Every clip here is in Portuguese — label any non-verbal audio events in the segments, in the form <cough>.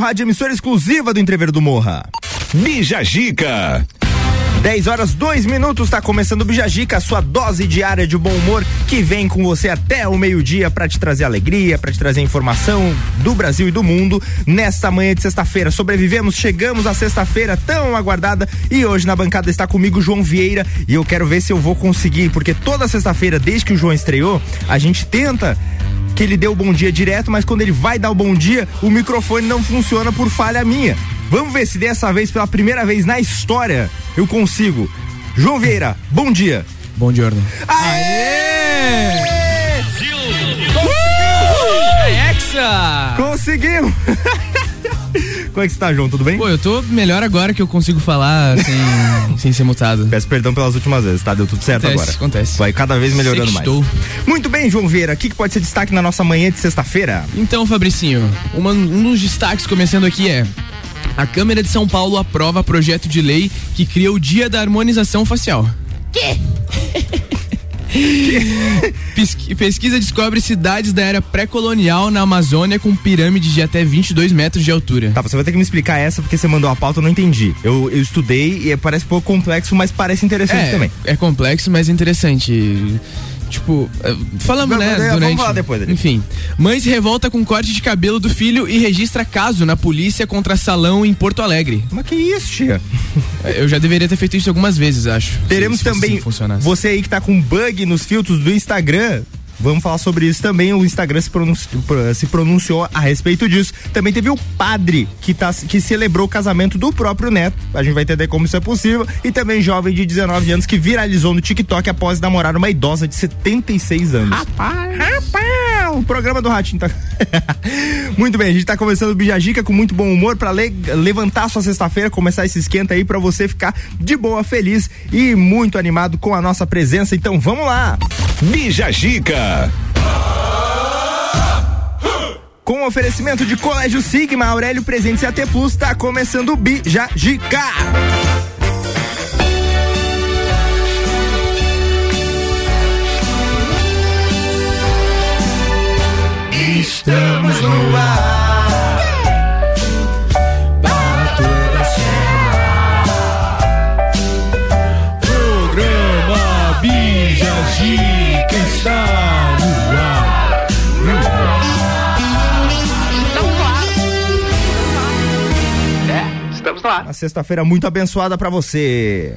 rádio emissora exclusiva do Entrever do Morra. Bija Gica. 10 horas 2 minutos, está começando o Bijagica, a sua dose diária de bom humor que vem com você até o meio-dia para te trazer alegria, para te trazer informação do Brasil e do mundo. Nesta manhã de sexta-feira, sobrevivemos, chegamos à sexta-feira tão aguardada e hoje na bancada está comigo João Vieira e eu quero ver se eu vou conseguir, porque toda sexta-feira, desde que o João estreou, a gente tenta que ele dê o bom dia direto, mas quando ele vai dar o bom dia, o microfone não funciona por falha minha. Vamos ver se dessa vez, pela primeira vez na história, eu consigo. João Vieira, bom dia. Bom dia, Ordem. Aê! É Hexa! Conseguimos! Como é que você tá, João? Tudo bem? Pô, eu tô melhor agora que eu consigo falar sem, <laughs> sem ser mutado. Peço perdão pelas últimas vezes, tá? Deu tudo certo Acontece, agora. acontece. Vai cada vez melhorando Sextou. mais. Muito bem, João Vieira. O que, que pode ser destaque na nossa manhã de sexta-feira? Então, Fabricinho, uma- um dos destaques começando aqui é. A Câmara de São Paulo aprova projeto de lei que cria o Dia da Harmonização Facial. Pesqui- <laughs> <laughs> Pesquisa descobre cidades da era pré-colonial na Amazônia com pirâmides de até 22 metros de altura. Tá, você vai ter que me explicar essa porque você mandou a pauta, eu não entendi. Eu, eu estudei e parece pouco complexo, mas parece interessante É, também. é complexo, mas interessante. Tipo, eh, falamos, Vamos- né? vamos durante... falar depois ali. Enfim. Mãe se revolta com corte de cabelo do filho e registra caso na polícia contra salão em Porto Alegre. Mas que isso, tia? Eu já deveria ter feito isso algumas vezes, acho. Teremos se- se também você aí que tá com bug nos filtros do Instagram. Vamos falar sobre isso também. O Instagram se, pronunci- pro- se pronunciou a respeito disso. Também teve o padre que, tá, que celebrou o casamento do próprio neto. A gente vai entender como isso é possível. E também jovem de 19 anos que viralizou no TikTok após namorar uma idosa de 76 anos. Rapaz! Rapaz! O programa do Ratinho tá. <laughs> muito bem, a gente tá começando o Bijagica com muito bom humor pra le- levantar a sua sexta-feira, começar esse esquenta aí pra você ficar de boa, feliz e muito animado com a nossa presença. Então vamos lá! Bija Gica. Com oferecimento de Colégio Sigma, Aurélio Presentes e AT Plus, tá começando o Bijagica! Estamos no ar. Lá. Uma sexta-feira muito abençoada pra você.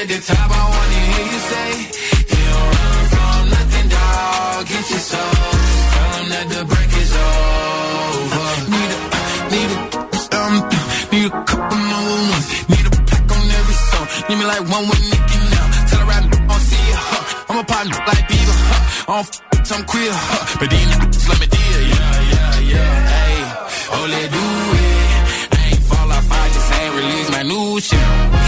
At the top, I wanna hear you say, You don't run from nothing, dog. Get your soul. Tell 'em that the break is over. Need a, need a, um, need a couple number ones. Need a pack on every song. Need me like one with Nicky now. Tell her I don't see ya, huh. I'm a partner like Bieber, huh. I don't f- I'm queer, huh. But these niggas let me deal, yeah, yeah, yeah. Hey, oh, let do it. I ain't fall off, I just ain't release my new shit.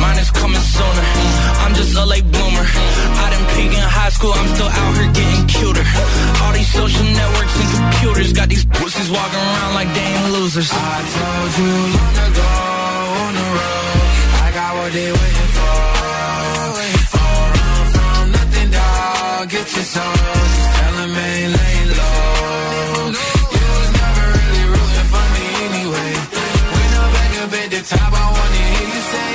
mine is coming sooner. I'm just a late bloomer. I didn't peak in high school, I'm still out here getting cuter. All these social networks and computers got these pussies walking around like they ain't losers. I told you long ago on the road, I got what they waiting for. Don't run from nothing, dog. Get your soul. Just tell 'em ain't laying low. Top, I wanna hear you say,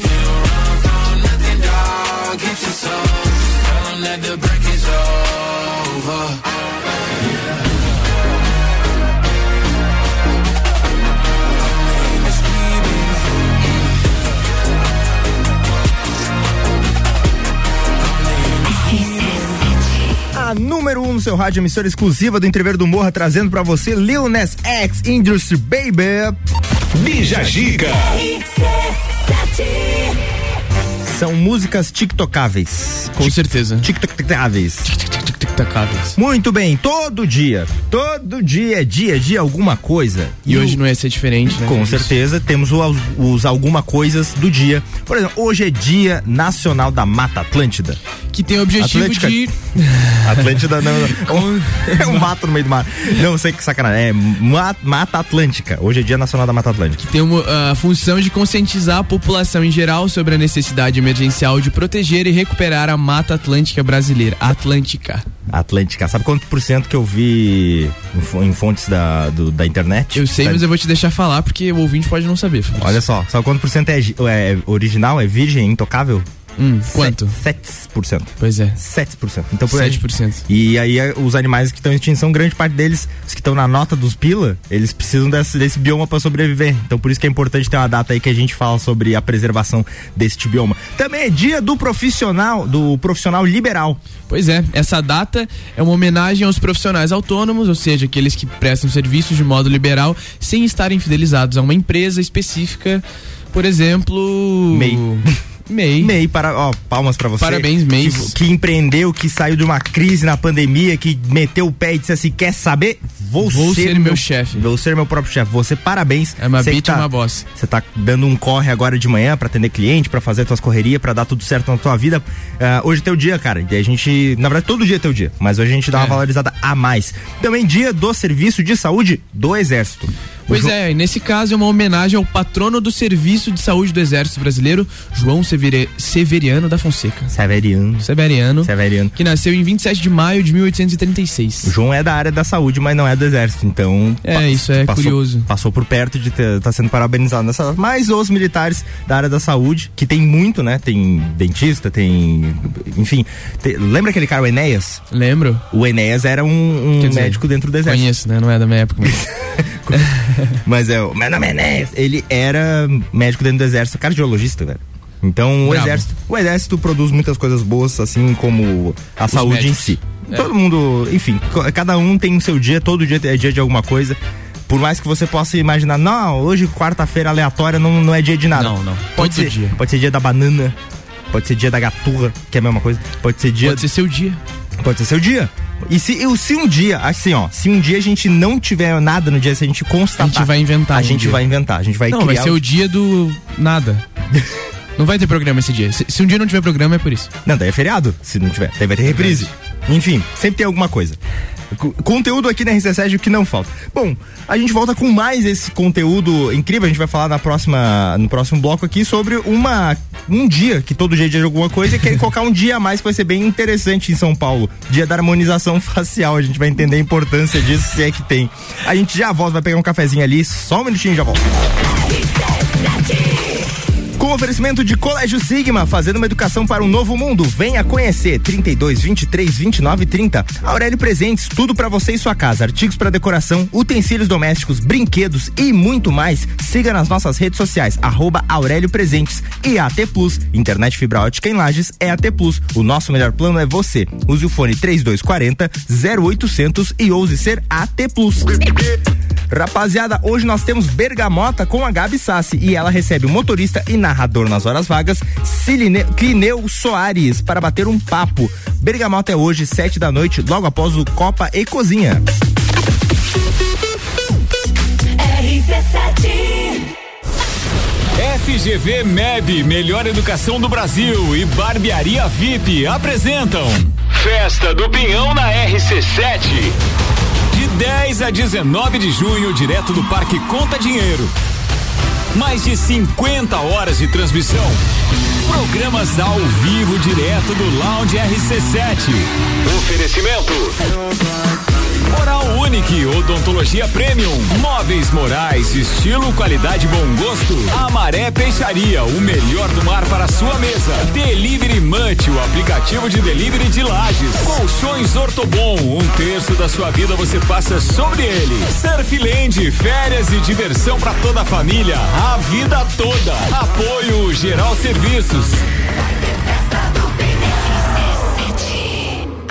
You don't run from nothing, dog. Get your soul. Just tell 'em that the break is over. A número 1 um no seu rádio, emissora exclusiva do Entrever do Morra, trazendo pra você Lil Nas X Industry Baby. Bija Giga. São músicas tiktocáveis. Com certeza. Tiktocáveis. Tic-tac-tac-tac. Muito bem, todo dia. Todo dia é dia de alguma coisa. E hoje não ia ser diferente, né? Com certeza, temos os, alguma coisas do dia. Por exemplo, hoje é Dia Nacional da Mata Atlântida. Que tem o objetivo Atlântica. de. <laughs> Atlântida não. <laughs> é um mato no meio do mar. Não sei que sacanagem. É Ma- Mata Atlântica. Hoje é Dia Nacional da Mata Atlântica. tem uma, a função de conscientizar a população em geral sobre a necessidade emergencial de proteger e recuperar a Mata Atlântica brasileira. Atlântica. Atlântica. Sabe quanto por cento que eu vi em fo- em fontes da, do- da internet? Eu sei, mas eu vou te deixar falar porque o ouvinte pode não saber. Fabrício. Olha só, sabe quanto por cento é, é original, é virgem, intocável? Hum, quanto? 7%. Pois é. 7%. Então, por aí. 7%. E aí é, os animais que estão em extinção, grande parte deles, os que estão na nota dos pila, eles precisam desse, desse bioma para sobreviver. Então por isso que é importante ter uma data aí que a gente fala sobre a preservação deste bioma. Também é dia do profissional, do profissional liberal. Pois é, essa data é uma homenagem aos profissionais autônomos, ou seja, aqueles que prestam serviços de modo liberal sem estarem fidelizados a uma empresa específica, por exemplo. MEI. MEI. MEI, para, ó, palmas pra você. Parabéns, MEI. Que, que empreendeu, que saiu de uma crise na pandemia, que meteu o pé e disse assim: quer saber? Vou, Vou ser meu chefe. Vou ser meu próprio chefe. Você, parabéns. É uma bitch, é uma boss. Você tá dando um corre agora de manhã pra atender cliente, pra fazer tuas correrias, pra dar tudo certo na tua vida. Ah, hoje é teu dia, cara. E a gente, na verdade, todo dia é teu dia, mas hoje a gente dá uma É. valorizada a mais. Também dia do Serviço de Saúde do Exército. Pois é, e nesse caso é uma homenagem ao patrono do Serviço de Saúde do Exército Brasileiro, João Severi- Severiano da Fonseca. Severiano. Severiano, Severiano. que nasceu em 27 de maio de 1836. O João é da área da saúde, mas não é do exército, então. É, isso é passou, curioso. Passou por perto de estar tá sendo parabenizado nessa. Mas os militares da área da saúde, que tem muito, né? Tem dentista, tem. Enfim. tem- lembra aquele cara, o Enéas? Lembro? O Enéas era um, um dizer, médico dentro do exército. Conheço, né? Não é da minha época. Mas... <laughs> Mas é, o meu nome é. Ele era médico dentro do exército, cardiologista, velho. Então o exército, o exército produz muitas coisas boas, assim como a saúde médicos. em si. É. Todo mundo, enfim, cada um tem o seu dia, todo dia é dia de alguma coisa. Por mais que você possa imaginar, não, hoje quarta-feira aleatória não, não é dia de nada. Não, não. Pode Todo ser, dia. pode ser dia da banana, pode ser dia da gaturra, que é a mesma coisa. Pode ser dia Pode ser seu dia. Pode ser seu dia. E se, e se um dia, assim, ó, se um dia a gente não tiver nada no dia, se a gente constatar. A gente vai inventar A um gente dia. vai inventar, a gente vai Não, criar. vai ser o dia do nada. <laughs> Não vai ter programa esse dia. Se, se um dia não tiver programa, é por isso. Não, daí é feriado, se não tiver. Daí vai ter reprise. Enfim, sempre tem alguma coisa. Co- Conteúdo aqui na RC7 que não falta. Bom, a gente volta com mais esse conteúdo incrível. A gente vai falar na próxima, no próximo bloco aqui sobre uma um dia que todo dia é de alguma coisa e quer colocar um dia a mais que vai ser bem interessante em São Paulo. Dia da harmonização <laughs> facial. A gente vai entender a importância disso, se é que tem. A gente já volta, vai pegar um cafezinho ali, só um minutinho e já volta. Com oferecimento de Colégio Sigma, fazendo uma educação para um novo mundo. Venha conhecer 32 23 29 30. Aurélio Presentes, tudo para você e sua casa. Artigos para decoração, utensílios domésticos, brinquedos e muito mais. Siga nas nossas redes sociais, arroba Aurélio Presentes e AT Plus. Internet fibra ótica em Lages é AT Plus. O nosso melhor plano é você. Use o fone 3240 0800 e ouse ser AT Plus. Rapaziada, hoje nós temos Bergamota com a Gabi Sassi e ela recebe o motorista e narrador nas horas vagas, Ciline- Clineu Soares, para bater um papo. Bergamota é hoje, sete da noite, logo após o Copa e Cozinha. FGV MEB, Melhor Educação do Brasil e Barbearia VIP apresentam Festa do Pinhão na RC7. De 10 a 19 de junho, direto do Parque Conta Dinheiro. Mais de 50 horas de transmissão. Programas ao vivo direto do Lounge RC7. Oferecimento. Oral Unique, odontologia premium, móveis morais, estilo, qualidade, bom gosto. Amaré Peixaria, o melhor do mar para a sua mesa. Delivery Munch, o aplicativo de delivery de lajes. Colchões Ortobon, um terço da sua vida você passa sobre ele. Surfland, férias e diversão para toda a família, a vida toda. Apoio Geral Serviços.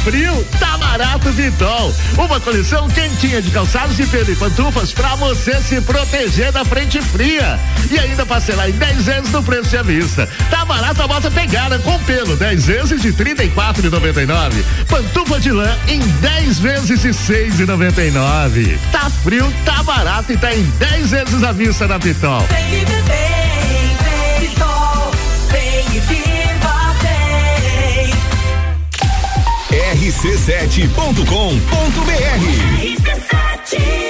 frio? Tá barato Vitol. Uma coleção quentinha de calçados de pelo e pantufas pra você se proteger da frente fria. E ainda parcelar em 10 vezes no preço à vista. Tá barato a bota pegada com pelo, 10 vezes de R$ 34,99. Pantufa de lã em 10 vezes de R$ 6,99. Tá frio, tá barato e tá em 10 vezes à vista na Vitol. rc7.com.br Há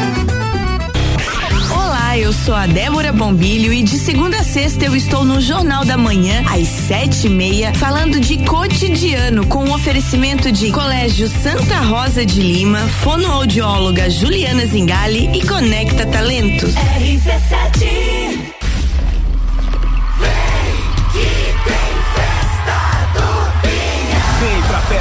Eu sou a Débora Bombilho e de segunda a sexta eu estou no Jornal da Manhã, às sete e meia, falando de cotidiano, com o oferecimento de Colégio Santa Rosa de Lima, fonoaudióloga Juliana Zingali e Conecta Talentos. RC7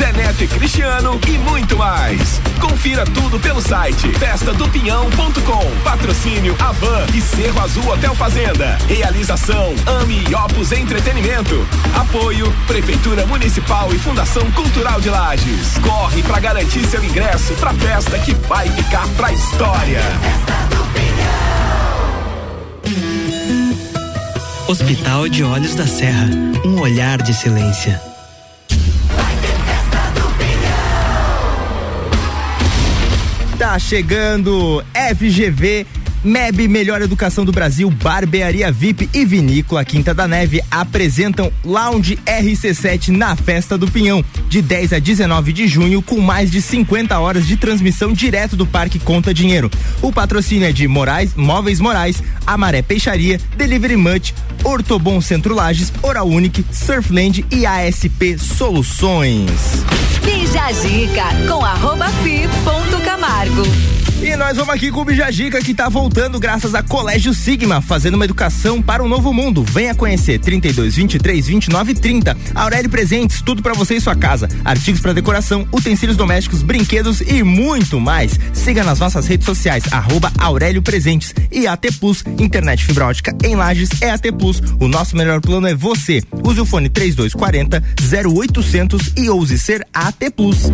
Zé Neto e Cristiano e muito mais. Confira tudo pelo site festadopinhão.com. Patrocínio Avan e Cerro Azul Hotel Fazenda. Realização Ami e Opus Entretenimento. Apoio Prefeitura Municipal e Fundação Cultural de Lages. Corre pra garantir seu ingresso pra festa que vai ficar pra história. Hospital de Olhos da Serra, um olhar de silêncio. Tá chegando FGV. MEB Melhor Educação do Brasil, Barbearia VIP e Vinícola Quinta da Neve apresentam Lounge RC7 na Festa do Pinhão, de 10 a 19 de junho, com mais de 50 horas de transmissão direto do Parque Conta Dinheiro. O patrocínio é de Moraes, Móveis Moraes, Amaré Peixaria, Delivery Much, Ortobon Centro Lages, Oral Unique, Surfland e ASP Soluções. Bija a dica com arroba fi ponto Camargo. E nós vamos aqui com o Bijagica que tá voltando graças a Colégio Sigma, fazendo uma educação para um novo mundo. Venha conhecer 32 23 29 30. Aurélio Presentes, tudo para você e sua casa. Artigos para decoração, utensílios domésticos, brinquedos e muito mais. Siga nas nossas redes sociais arroba Aurélio Presentes e AT Plus, internet fibra ótica em Lages é AT Plus. O nosso melhor plano é você. Use o fone 3240 0800 e ouse ser AT Plus.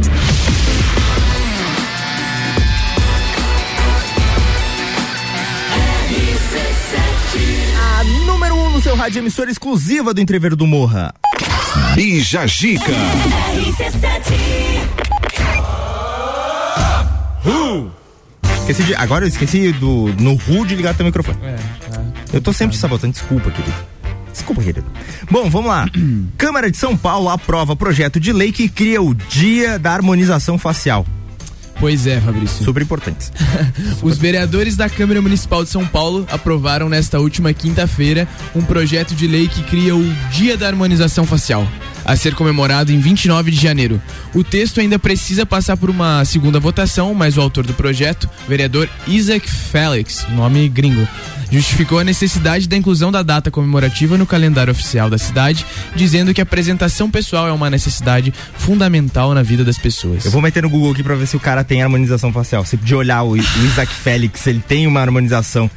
Rádio emissora exclusiva do Entreveiro do Morra. Bija Gica. Esqueci de, agora eu esqueci do no RU de ligar teu microfone. eu tô sempre te sabotando, desculpa, querido. Desculpa, querido. Bom, vamos lá. <clears throat> Câmara de São Paulo aprova projeto de lei que cria o Dia da Harmonização Facial. Pois é, Fabrício. Super importantes. <laughs> Os vereadores da Câmara Municipal de São Paulo aprovaram nesta última quinta-feira um projeto de lei que cria o Dia da Harmonização Facial, a ser comemorado em 29 de janeiro. O texto ainda precisa passar por uma segunda votação, mas o autor do projeto, vereador Isaac Felix, nome gringo, justificou a necessidade da inclusão da data comemorativa no calendário oficial da cidade, dizendo que a apresentação pessoal é uma necessidade fundamental na vida das pessoas. Eu vou meter no Google aqui pra ver se o cara tem harmonização facial. Se de olhar o, o Isaac Félix, ele tem uma harmonização.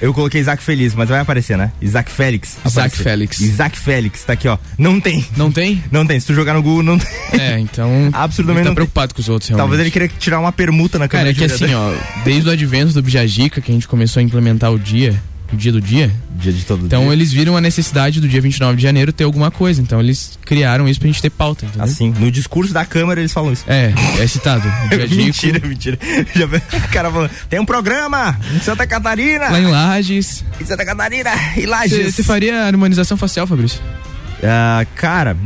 Eu coloquei Isaac Feliz, mas vai aparecer, né? Isaac Félix. Isaac aparecer. Félix. Isaac Félix, tá aqui, ó. Não tem. Não tem? Não tem. Se tu jogar no Google, não tem. É, então. <laughs> Absurdamente ele tá não tem. preocupado com os outros, realmente. Talvez ele queria tirar uma permuta na Cara, câmera é que assim, ó, desde o advento do Bijagica, que a gente começou a implementar o dia, dia do dia. Dia de todo Então dia. eles viram a necessidade do dia 29 de janeiro ter alguma coisa. Então eles criaram isso pra gente ter pauta, entendeu? Assim, no discurso da Câmara eles falam isso. É, é citado. <laughs> Mentira, mentira. Já o cara falando, tem um programa em Santa Catarina. Lá em Lages. Em Santa Catarina e Lages. Você faria harmonização facial, Fabrício? Ah, cara,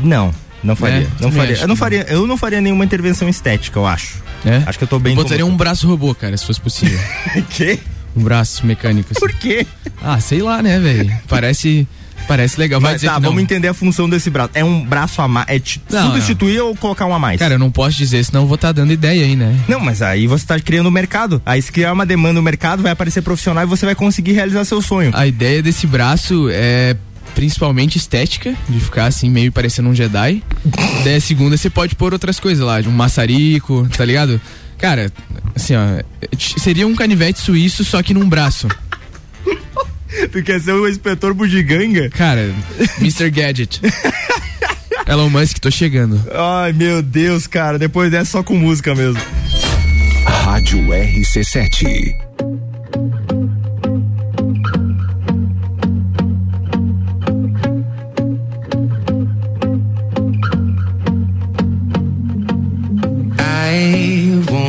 não. Não faria. É, não faria. Eu não que faria. Eu não faria nenhuma intervenção estética, eu acho. É? Acho que eu tô bem. Eu botaria um braço robô, cara, se fosse possível. <laughs> Quê? Um braço mecânico. assim. Por quê? Ah, sei lá, né, velho? Parece. Parece legal. Vai Mas tá, não. vamos entender a função desse braço. É um braço a mais. É Não, substituir ou colocar um a mais? Cara, eu não posso dizer, senão eu vou estar dando ideia aí, né? Não, mas aí você tá criando o mercado. Aí se criar uma demanda no mercado, vai aparecer profissional e você vai conseguir realizar seu sonho. A ideia desse braço é principalmente estética, de ficar assim meio parecendo um Jedi. Daí a segunda você pode pôr outras coisas lá, de um maçarico, tá ligado? Cara, assim, ó, seria um canivete suíço só que num braço. <laughs> Tu quer ser o inspetor bugiganga? Cara, Mr. Gadget. Elon Musk, tô chegando. Ai, meu Deus, cara. Depois dessa só com música mesmo. Rádio RC7. I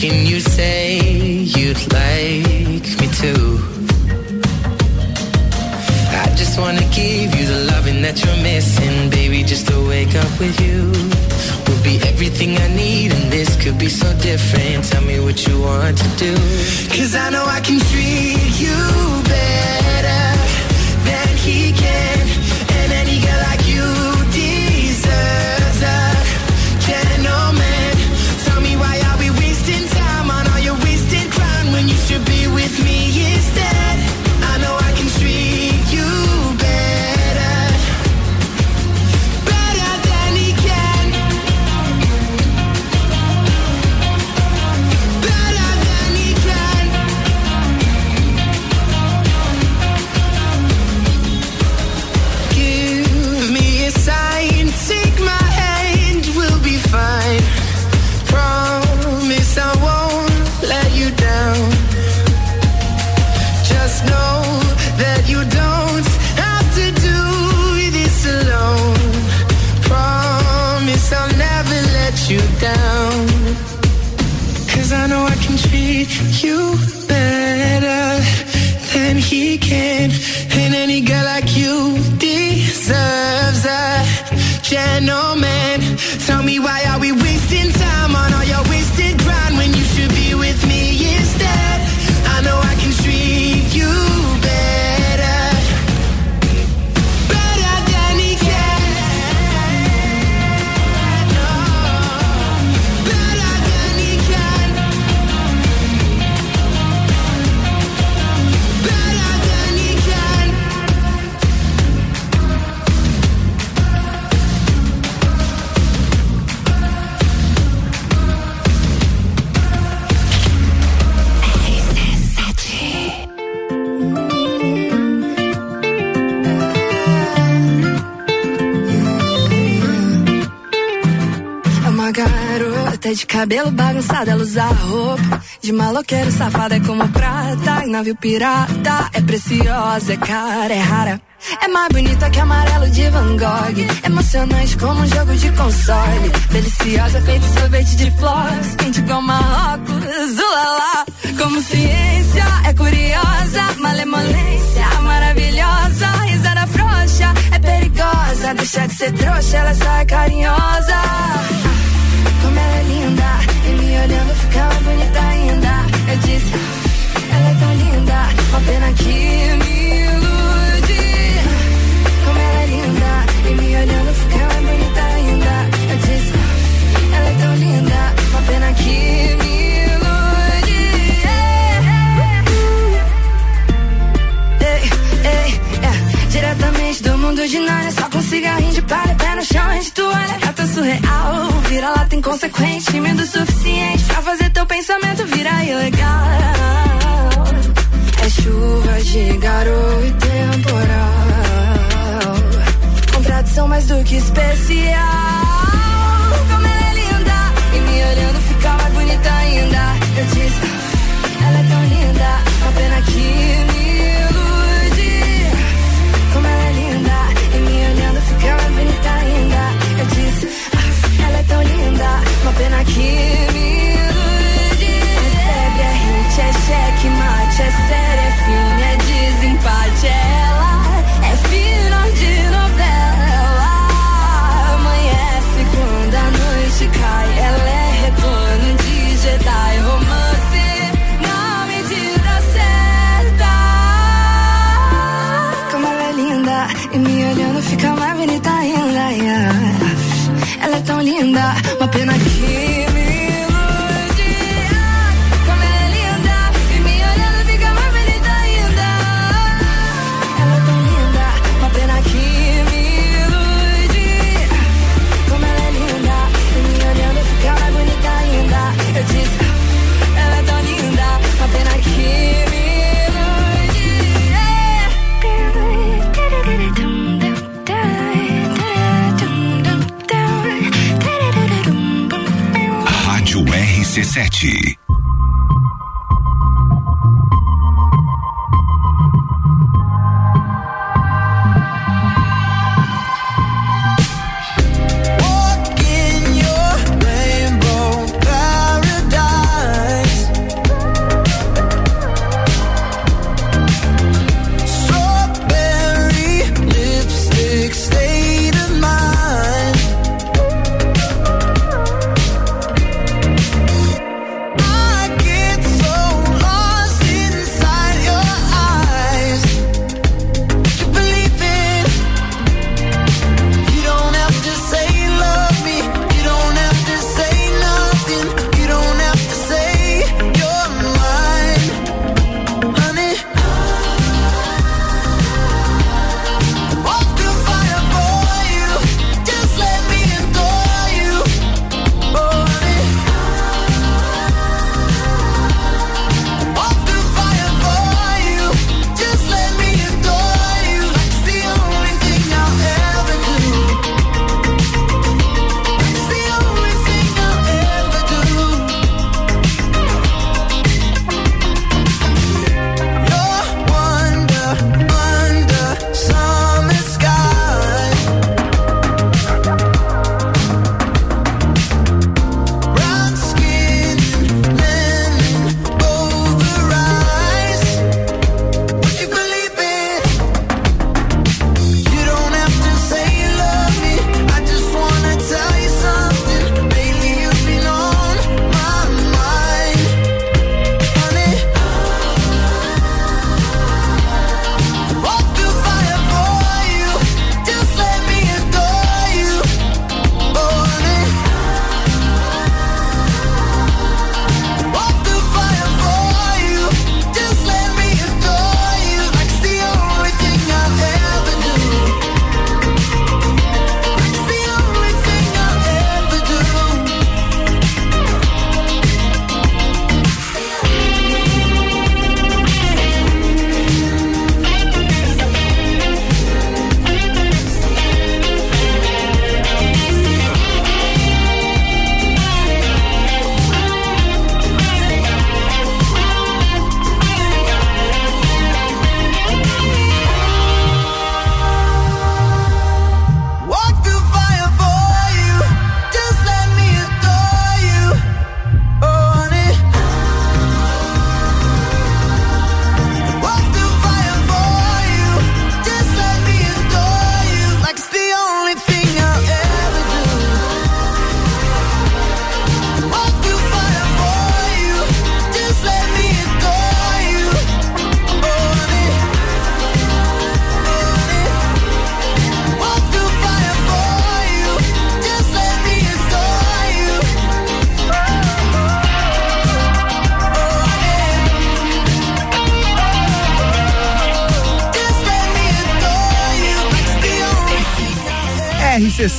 Second you say you'd like me to. I just wanna give you the loving that you're missing, baby. Just to wake up with you will be everything I need, and this could be so different. Tell me what you want to do. Cause I know I can treat you cabelo bagunçado, ela usa roupa de maloqueiro, safada é como prata, em navio pirata, é preciosa, é cara, é rara. É mais bonita que amarelo de Van Gogh, emocionante como um jogo de console, deliciosa feito sorvete de flores, quente como Marrocos, ulala. Como ciência, é curiosa, malemolência, maravilhosa, risada frouxa, é perigosa, deixa de ser trouxa, ela só é carinhosa. Como ela é linda, e me olhando fica mais bonita ainda. Eu disse, Vira lá, tem consequente, tímido o suficiente pra fazer teu pensamento virar ilegal. É chuva de garoto e temporal. Contradição mais do que especial. sete.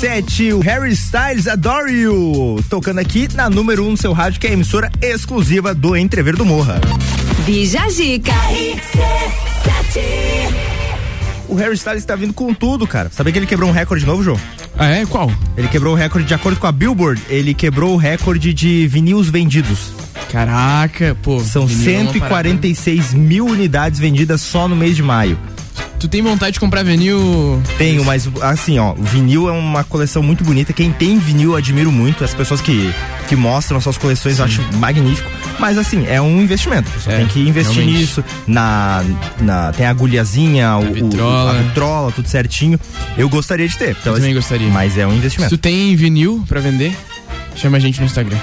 sete, o Harry Styles Adore You, tocando aqui na número um do seu rádio, que é a emissora exclusiva do Entrever do Morra. Bija Zica. O Harry Styles tá vindo com tudo, cara. Sabia que ele quebrou um recorde novo, João? Ah, é? Qual? Ele quebrou o recorde, de acordo com a Billboard, ele quebrou o recorde de vinil vendidos. Caraca, pô. São 146 é mil unidades vendidas só no mês de maio. Tu tem vontade de comprar vinil? Tenho, mas assim, ó, o vinil é uma coleção muito bonita. Quem tem vinil, eu admiro muito. As pessoas que, que mostram suas coleções, Sim. eu acho magnífico. Mas assim, é um investimento. Você é, tem que investir realmente. nisso. Na, na, tem a agulhazinha, a, o, vitrola. O, a vitrola, tudo certinho. Eu gostaria de ter. Então, eu também assim, gostaria. Mas é um investimento. Se tu tem vinil para vender? Chama a gente no Instagram.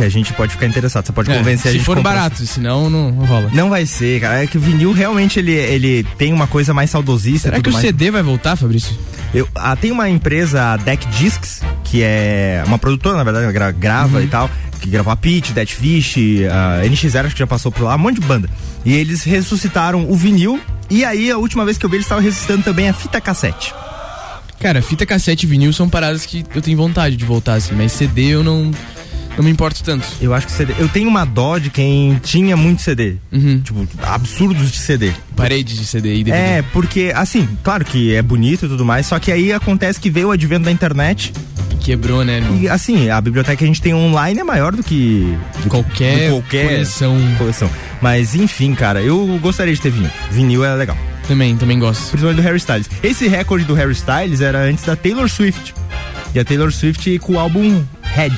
Que a gente pode ficar interessado. Você pode É, convencer a se gente. for a comprar. barato, senão não rola. Não vai ser, cara. É que o vinil realmente ele, ele tem uma coisa mais saudosista. Será que o mais. CD vai voltar, Fabrício? Eu, ah, tem uma empresa, a Deck Discs, que é uma produtora, na verdade, gra- grava Uhum. e tal, que gravou a Pitch, Dead Fish, a NX0 acho que já passou por lá, um monte de banda. E eles ressuscitaram o vinil, e aí a última vez que eu vi eles estavam ressuscitando também a fita cassete. Cara, fita cassete e vinil são paradas que eu tenho vontade de voltar, assim, mas CD eu não, não me importo tanto. Eu acho que CD. Eu tenho uma dó de quem tinha muito CD. Uhum. Tipo, absurdos de CD. Parede de CD e DVD. É, porque, assim, claro que é bonito e tudo mais, só que aí acontece que veio o advento da internet. Quebrou, né, irmão? E assim, a biblioteca que a gente tem online é maior do que do que- Qualquer do qualquer coleção. coleção. Mas enfim, cara, eu gostaria de ter vinil. Vinil é legal. Também, também gosto. Principalmente do Harry Styles. Esse recorde do Harry Styles era antes da Taylor Swift. E a Taylor Swift com o álbum Red.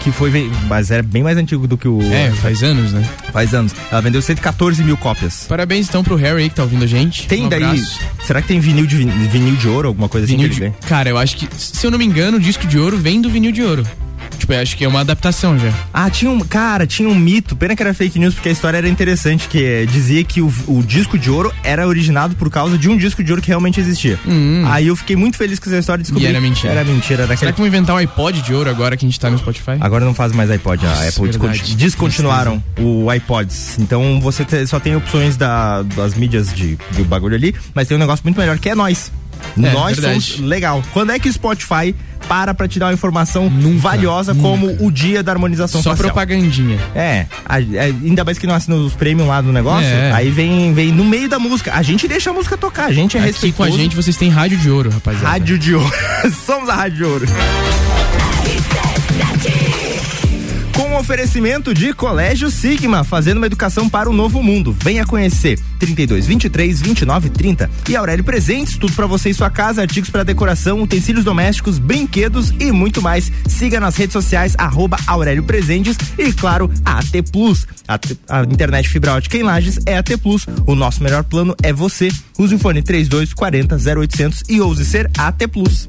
Que foi. Mas era bem mais antigo do que o. É, faz anos, né? Faz anos. Ela vendeu 114 mil cópias. Parabéns então pro Harry aí que tá ouvindo a gente. Tem Um daí. abraço. Será que tem vinil de, vin- vinil de ouro, alguma coisa Vinil assim de... Cara, eu acho que, se eu não me engano, o disco de ouro vem do vinil de ouro. Tipo, eu acho que é uma adaptação já. Ah, tinha um. Cara, tinha um mito. Pena que era fake news, porque a história era interessante, que eh, dizia que o, o disco de ouro era originado por causa de um disco de ouro que realmente existia. Aí eu fiquei muito feliz com essa história e descobri. Hum. E era mentira. Era mentira, era Será que vão inventar o iPod de ouro agora que a gente tá no Spotify? Agora não faz mais iPod, a Nossa, Apple desconti- verdade. descontinuaram o iPods. Então você te- só tem opções da, das mídias de, do bagulho ali, mas tem um negócio muito melhor que é nós. nós verdade. somos legal. Quando é que o Spotify para pra te dar uma informação valiosa como o dia da harmonização Só facial? propagandinha. É, a- é, ainda mais que não assina os premium lá do negócio, É. aí vem, vem no meio da música. A gente deixa a música tocar, a gente é Aqui respeitoso. com a gente vocês têm rádio de ouro, rapaziada. Rádio de ouro. <laughs> Somos a Rádio de ouro. Com o oferecimento de Colégio Sigma, fazendo uma educação para o novo mundo. Venha conhecer 32 23 29 30 e Aurélio Presentes, tudo para você e sua casa, artigos para decoração, utensílios domésticos, brinquedos e muito mais. Siga nas redes sociais arroba Aurélio Presentes e claro, AT Plus. A, a internet fibra ótica em Lages é AT Plus. O nosso melhor plano é você. Use o fone 32 40 0800 e ouse ser AT Plus.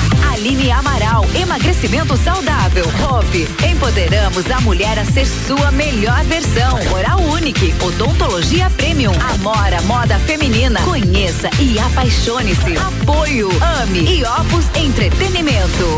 Aline Amaral, emagrecimento saudável. Hope, empoderamos a mulher a ser sua melhor versão. Oral Unique, odontologia premium. Amora, moda feminina. Conheça e apaixone-se. Apoio, ame e Opus Entretenimento.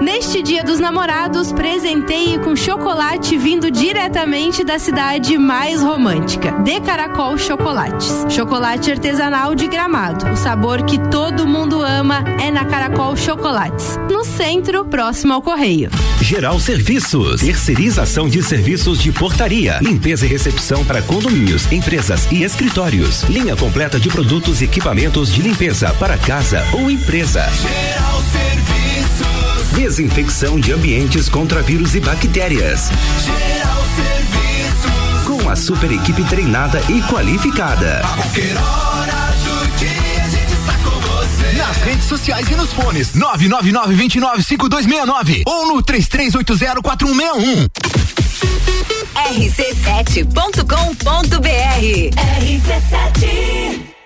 Neste Dia dos Namorados, presenteie com chocolate vindo diretamente da cidade mais romântica. De Caracol Chocolates. Chocolate artesanal de Gramado. O sabor que todo mundo ama é na Caracol Chocolates. No centro, próximo ao Correio. Geral Serviços, terceirização de serviços de portaria, limpeza e recepção para condomínios, empresas e escritórios. Linha completa de produtos e equipamentos de limpeza para casa ou empresa. Geral Serviços. Desinfecção de ambientes contra vírus e bactérias. Geral Serviços. Com a super equipe treinada e qualificada. A qualquer hora do dia a gente está com você. Nas redes sociais e nos fones 999 29 5269 ou no 33804161. rc7.com.br RC7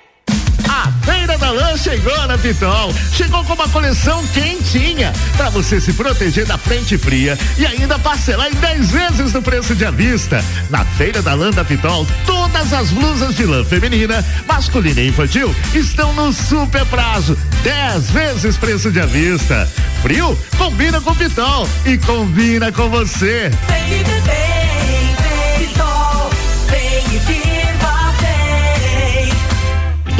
A Feira da Lã chegou na Pitol. Chegou com uma coleção quentinha para você se proteger da frente fria e ainda parcelar em 10 vezes no preço de à vista. Na Feira da Lã da Pitol, todas as blusas de lã feminina, masculina e infantil estão no super prazo. 10 vezes preço de à vista. Frio? Combina com Pitol e combina com você. Vem e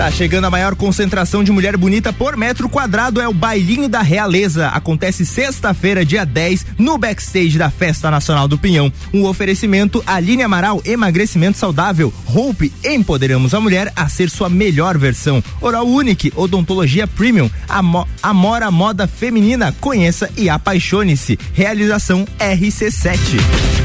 Tá chegando a maior concentração de mulher bonita por metro quadrado, é o Bailinho da Realeza. Acontece sexta-feira, dia 10, no backstage da Festa Nacional do Pinhão. Um oferecimento Aline Amaral, emagrecimento saudável. Hope, empoderamos a mulher a ser sua melhor versão. Oral Unique, odontologia premium. Amo, Amora Moda Feminina, conheça e apaixone-se. Realização RC7.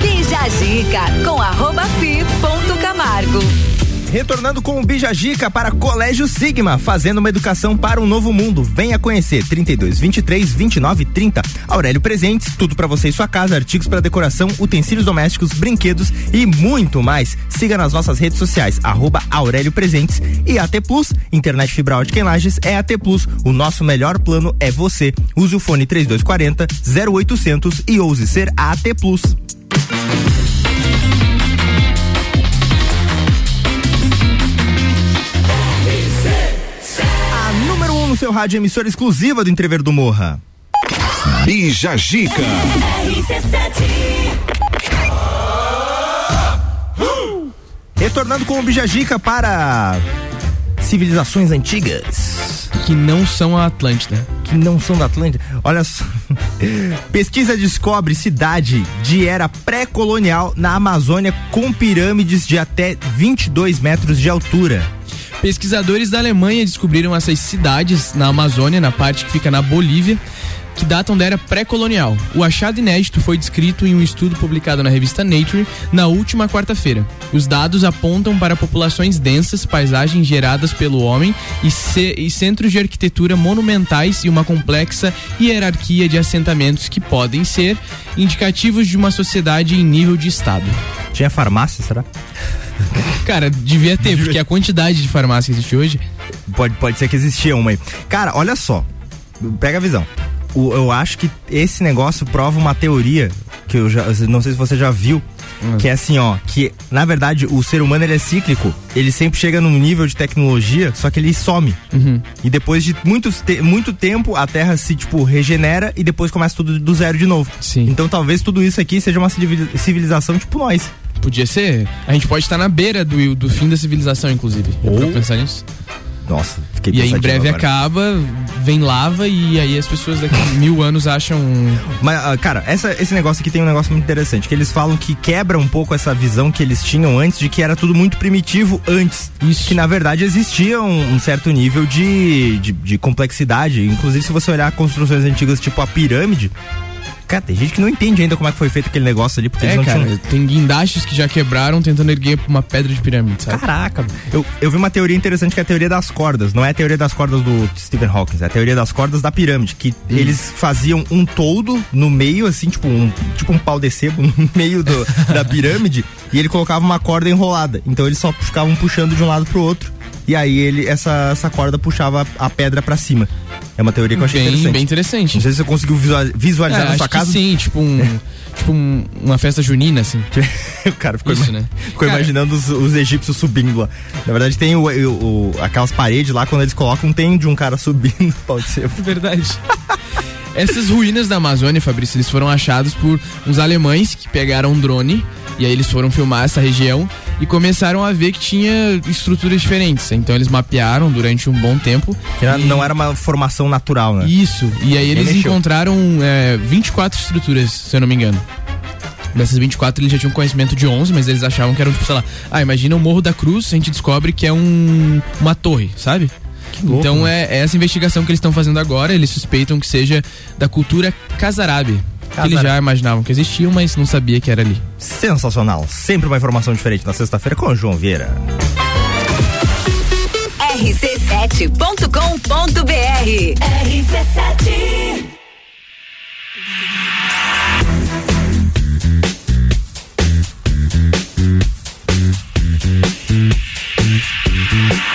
Bija Zica com arroba fi ponto Camargo. Retornando com o Bijagica para Colégio Sigma, fazendo uma educação para um novo mundo. Venha conhecer 32 23 29 30. Aurélio Presentes, tudo para você e sua casa, artigos para decoração, utensílios domésticos, brinquedos e muito mais. Siga nas nossas redes sociais, arroba Aurélio Presentes e AT Plus, internet fibra ótica em Lages é AT Plus. O nosso melhor plano é você. Use o fone 3240 0800 e ouse ser AT Plus. No seu rádio emissora exclusiva do Entrever do Morra. Bija Gica. Retornando com o Bijagica para civilizações antigas. Que não são a Atlântida. Que não são da Atlântida. Olha só. <laughs> Pesquisa descobre cidade de era pré-colonial na Amazônia com pirâmides de até 22 metros de altura. Pesquisadores da Alemanha descobriram essas cidades na Amazônia, na parte que fica na Bolívia, que datam da era pré-colonial. O achado inédito foi descrito em um estudo publicado na revista Nature na última quarta-feira. Os dados apontam para populações densas, paisagens geradas pelo homem e, e centros de arquitetura monumentais e uma complexa hierarquia de assentamentos que podem ser indicativos de uma sociedade em nível de estado. Tinha farmácia, será? Cara, devia ter, porque a quantidade de farmácia que existe hoje. Pode, pode ser que existia uma aí. Cara, olha só. Pega a visão. O- eu acho que esse negócio prova uma teoria que eu já. Não sei se você já viu. Que é assim, ó, que na verdade o ser humano ele é cíclico, ele sempre chega num nível de tecnologia, só que ele some. E depois de muitos te- muito tempo a Terra se tipo regenera e depois começa tudo do zero de novo. Sim. Então talvez tudo isso aqui seja uma civili- civilização tipo nós. Podia ser. A gente pode estar na beira do, do fim da civilização, inclusive. Pra pensar nisso? Nossa, fiquei E aí em breve agora. acaba, vem lava e aí as pessoas daqui a <laughs> mil anos acham. Mas, ah, cara, essa- esse negócio aqui tem um negócio muito interessante, que eles falam que quebra um pouco essa visão que eles tinham antes de que era tudo muito primitivo antes. Isso. Que na verdade existia um, um certo nível de, de, de complexidade. Inclusive, se você olhar construções antigas, tipo a pirâmide. Cara, tem gente que não entende ainda como é que foi feito aquele negócio ali, porque É, eles não cara, tinham. tem guindastes que já quebraram tentando erguer uma pedra de pirâmide, sabe? Caraca, eu, eu vi uma teoria interessante que é a teoria das cordas. Não é a teoria das cordas do Stephen Hawking, é a teoria das cordas da pirâmide. Que eles faziam um toldo no meio, assim, tipo um, tipo um pau de sebo <laughs> no meio do- da pirâmide, e ele colocava uma corda enrolada. Então eles só ficavam puxando de um lado pro outro. E aí ele essa, essa corda puxava a pedra pra cima. É uma teoria que eu achei Bem- interessante. bem interessante. Não sei se você conseguiu visual- visualizar É, na sua casa. sim, tipo um, <laughs> tipo um- uma festa junina, assim. <laughs> o cara ficou, Isso, ima- né? ficou Cara- imaginando os, os egípcios subindo lá. Na verdade, tem o, o- o- aquelas paredes lá, quando eles colocam, tem de um cara subindo. <laughs> Pode ser. Verdade. Essas ruínas da Amazônia, Fabrício, eles foram achados por uns alemães que pegaram um drone e aí eles foram filmar essa região e começaram a ver que tinha estruturas diferentes. Então eles mapearam durante um bom tempo. Que e- não era uma formação natural, né? Isso. E aí eles encontraram é, 24 estruturas, se eu não me engano. Dessas 24 eles já tinham conhecimento de 11, mas eles achavam que eram, tipo, sei lá, ah, imagina o Morro da Cruz, a gente descobre que é um, uma torre, sabe? Louco, então né? é, é essa investigação que eles estão fazendo agora, eles suspeitam que seja da cultura Casarabe. Que eles já imaginavam que existiam, mas não sabia que era ali. Sensacional. Sempre uma informação diferente na sexta-feira com o João Vieira. rc7.com.br RC7 It's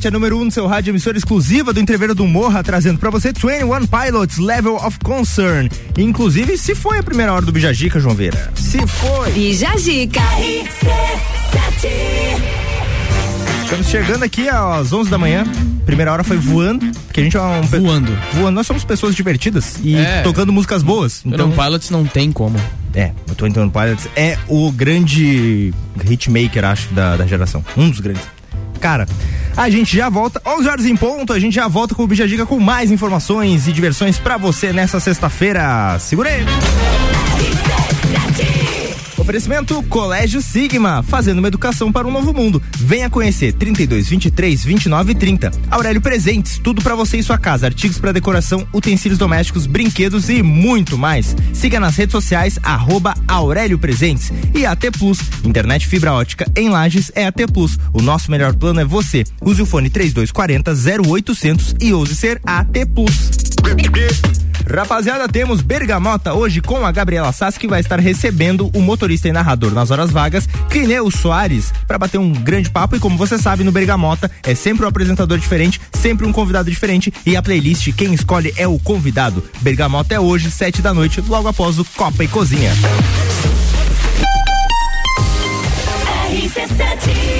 RC7, a número 1 um no seu rádio, emissora exclusiva do Entreveiro do Morra, trazendo pra você 21 Pilots Level of Concern. Inclusive, se foi a primeira hora do Bijagica, João Veira. Se foi. Bijagica. Estamos chegando aqui às 11 da manhã. Primeira hora foi voando, porque a gente é um. Voando. Voando. Nós somos pessoas divertidas e É. tocando músicas boas. Então, Então, Pilots não tem como. É, o 21 Pilots é o grande hitmaker, acho, da, da geração. Um dos grandes. Cara, a gente já volta, 11 horas em ponto, a gente já volta com o Bijagica com mais informações e diversões pra você nessa sexta-feira. Segura aí! Oferecimento Colégio Sigma, fazendo uma educação para um novo mundo. Venha conhecer 32 23 29 30. Aurélio Presentes, tudo para você e sua casa, artigos para decoração, utensílios domésticos, brinquedos e muito mais. Siga nas redes sociais arroba Aurélio Presentes e AT Plus, internet fibra ótica em Lages é AT Plus. O nosso melhor plano é você. Use o fone 3240 0800 e ouse ser AT Plus. Rapaziada, temos Bergamota hoje com a Gabriela Sass, que vai estar recebendo o motorista e narrador nas horas vagas, Clineu Soares, para bater um grande papo. E como você sabe, no Bergamota é sempre um apresentador diferente, sempre um convidado diferente. E a playlist, quem escolhe é o convidado. Bergamota é hoje, sete da noite, logo após o Copa e Cozinha. RC7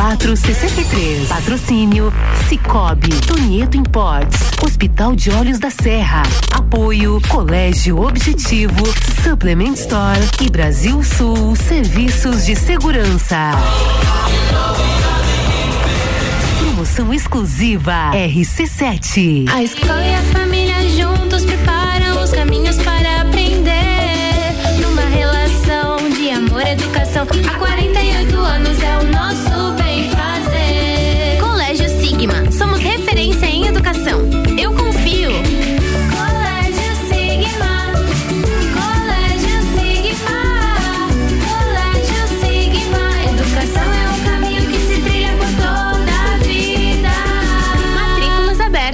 933002463. Patrocínio Cicobi, Tonieto Imports, Hospital de Olhos da Serra. Apoio Colégio Objetivo, Supplement Store e Brasil Sul Serviços de Segurança. Promoção exclusiva RC7. A escola e a família juntos preparam os caminhos para aprender. Numa relação de amor educação.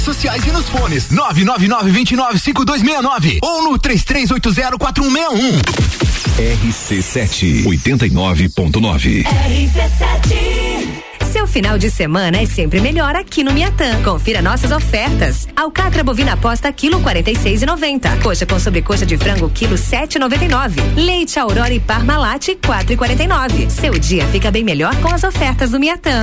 redes sociais e nos fones. 999-295269 ou no 33804161. RC7 89.9. RC7 Seu final de semana é sempre melhor aqui no Miatã. Confira nossas ofertas. Alcatra bovina aposta quilo 46,90. Coxa com sobrecoxa de frango quilo 7,99. Leite Aurora e Parmalat 4,49. Seu dia fica bem melhor com as ofertas do Miatã.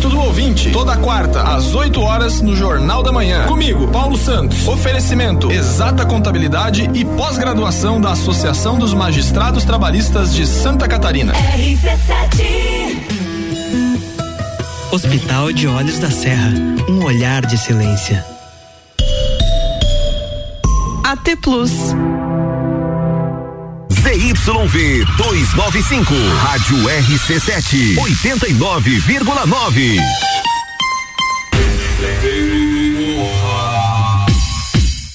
Direito do ouvinte, toda quarta, às 8 horas, no Jornal da Manhã. Comigo, Paulo Santos. Oferecimento: exata contabilidade e pós-graduação da Associação dos Magistrados Trabalhistas de Santa Catarina. Hospital de Olhos da Serra, um olhar de excelência. AT Plus. ZYV 295, Rádio RC7, 89,9.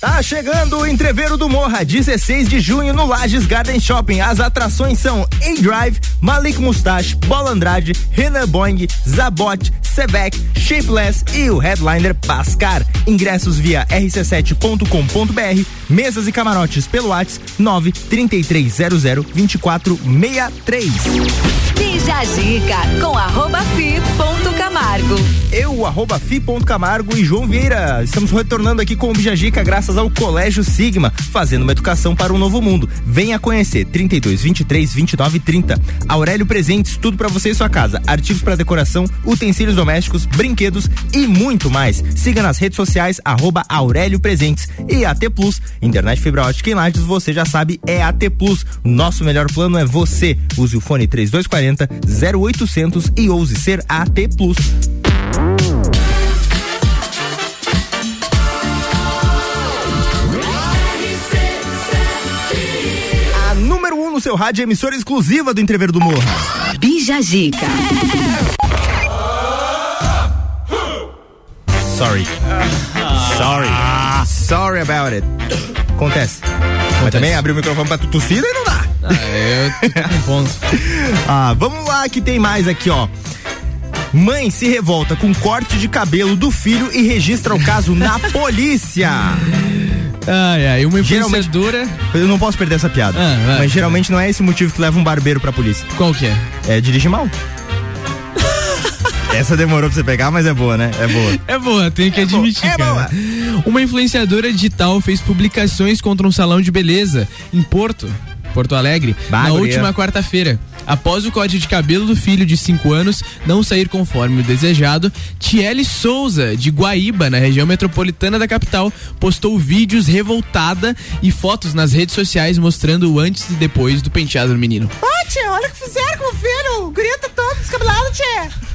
Tá chegando o Entreveiro do Morra, 16 de junho no Lages Garden Shopping. As atrações são A-Drive, Malik Mustache, Bola Andrade, Renan Boing, Zabot, Sebek, Shapeless e o headliner Pascar. Ingressos via rc7.com.br, mesas e camarotes pelo WhatsApp 93300 2463. Bija Zica com arroba fi ponto Camargo. Eu, arroba fi.camargo e João Vieira. Estamos retornando aqui com o Bijagica graças ao Colégio Sigma, fazendo uma educação para um novo mundo. Venha conhecer 32 23 29 30. Aurélio Presentes, tudo para você e sua casa. Artigos para decoração, utensílios domésticos, brinquedos e muito mais. Siga nas redes sociais arroba Aurélio Presentes e AT Plus. Internet fibra ótica em Lages, você já sabe, é AT Plus. Nosso melhor plano é você. Use o fone 3240 0800 e ouse ser AT Plus. A número 1 um no seu rádio, emissora exclusiva do Entrever do Morro. Bija Zica. Sorry. Sorry. Sorry about it. Acontece. Mas também abrir o microfone pra tu tossir e não dá. eu tô com ponto. <laughs> ah, vamos lá que tem mais aqui, ó. Mãe se revolta com corte de cabelo do filho e registra o caso na <laughs> polícia. Ai, ai, uma influenciadora. Eu não posso perder essa piada. Ah, vai. mas geralmente não é esse motivo que leva um barbeiro pra polícia. Qual que é? É dirigir mal. <laughs> Essa demorou pra você pegar, mas é boa, né? É boa. É boa, tenho que admitir, é cara. boa. Uma influenciadora digital fez publicações contra um salão de beleza em Porto, Porto Alegre, na última quarta-feira. Após o corte de cabelo do filho de 5 anos não sair conforme o desejado, Tiele Souza, de Guaíba, na região metropolitana da capital, postou vídeos revoltada e fotos nas redes sociais mostrando o antes e depois do penteado do menino. Ó, tia, olha o que fizeram com o filho. O tá todo descabelado, tia.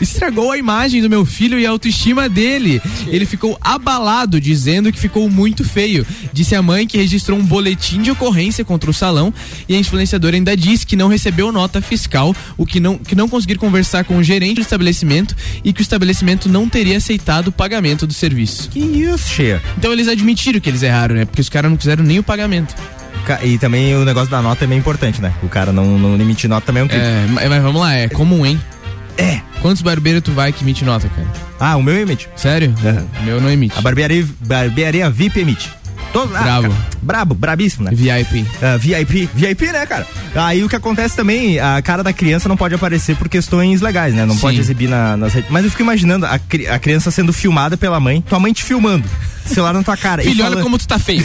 Estragou a imagem do meu filho e a autoestima dele. Ele ficou abalado, dizendo que ficou muito feio. Disse a mãe que registrou um boletim de ocorrência contra o salão e a influenciadora ainda disse que não recebeu nota fiscal, o que não, que não conseguir conversar com o gerente do estabelecimento e que o estabelecimento não teria aceitado o pagamento do serviço. Que isso, cheia. Então eles admitiram que eles erraram, né? Porque os caras não quiseram nem o pagamento. E também o negócio da nota é meio importante, né? O cara não, não emitir nota também é um crime. É, mas vamos lá, é comum, hein? É. Quantos barbeiros tu vai que emite nota, cara? Ah, o meu emite. Sério? O meu não emite. A barbearia, barbearia VIP emite. Todo, ah, Bravo. cara, brabo, brabíssimo, né? VIP. Ah, VIP, VIP, né, cara? Aí o que acontece também, a cara da criança não pode aparecer por questões legais, né? Não Sim. pode exibir na- nas redes. Mas eu fico imaginando a, a criança sendo filmada pela mãe, tua mãe te filmando, celular na tua cara. Filho, olha falando- como tu tá feio.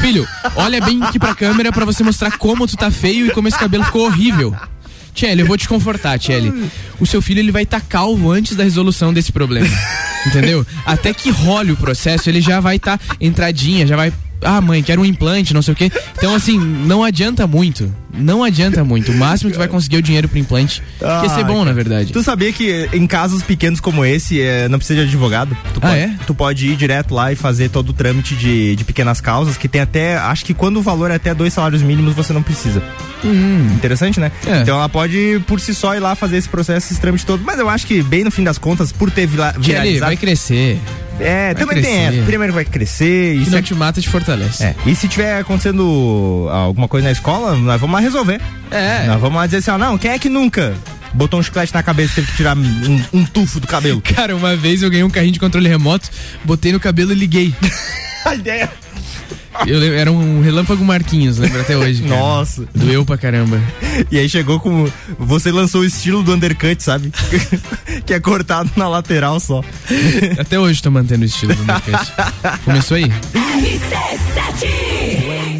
Filho, olha bem aqui pra câmera pra você mostrar como tu tá feio e como esse cabelo ficou horrível. Tchelle, eu vou te confortar, Tchelle. O seu filho ele vai estar calvo antes da resolução desse problema. Entendeu? Até que role o processo, ele já vai estar entradinha, já vai. Ah, mãe, quero um implante, não sei o quê. Então, assim, não adianta muito não adianta muito. O máximo que tu vai conseguir é o dinheiro pro implante. Ah, que ia ser ah, bom, na verdade. Tu sabia que em casos pequenos como esse, é, não precisa de advogado? Tu ah, pode, é? Tu pode ir direto lá e fazer todo o trâmite de, de pequenas causas, que tem até. Acho que quando o valor é até dois salários mínimos, você não precisa. Hum. Interessante, né? É. Então ela pode, por si só, ir lá fazer esse processo, esse trâmite todo. Mas eu acho que, bem no fim das contas, por ter vira viralizado... Vai crescer. É, vai também crescer. tem essa. Primeiro vai crescer. E se não te mata, te fortalece. É. E se tiver acontecendo alguma coisa na escola, nós vamos resolver. É. Nós vamos lá dizer assim, ó, não, quem é que nunca? botou um chiclete na cabeça, teve que tirar um, um, tufo do cabelo. <laughs> Cara, uma vez eu ganhei um carrinho de controle remoto, botei no cabelo e liguei. <laughs> A ideia. Eu lembro, era um relâmpago Marquinhos, lembro até hoje. Cara. Nossa. Doeu pra caramba. E aí chegou com. Você lançou o estilo do undercut, sabe? <laughs> que é cortado na lateral só. Até hoje tô mantendo o estilo do undercut. Começou aí? RC7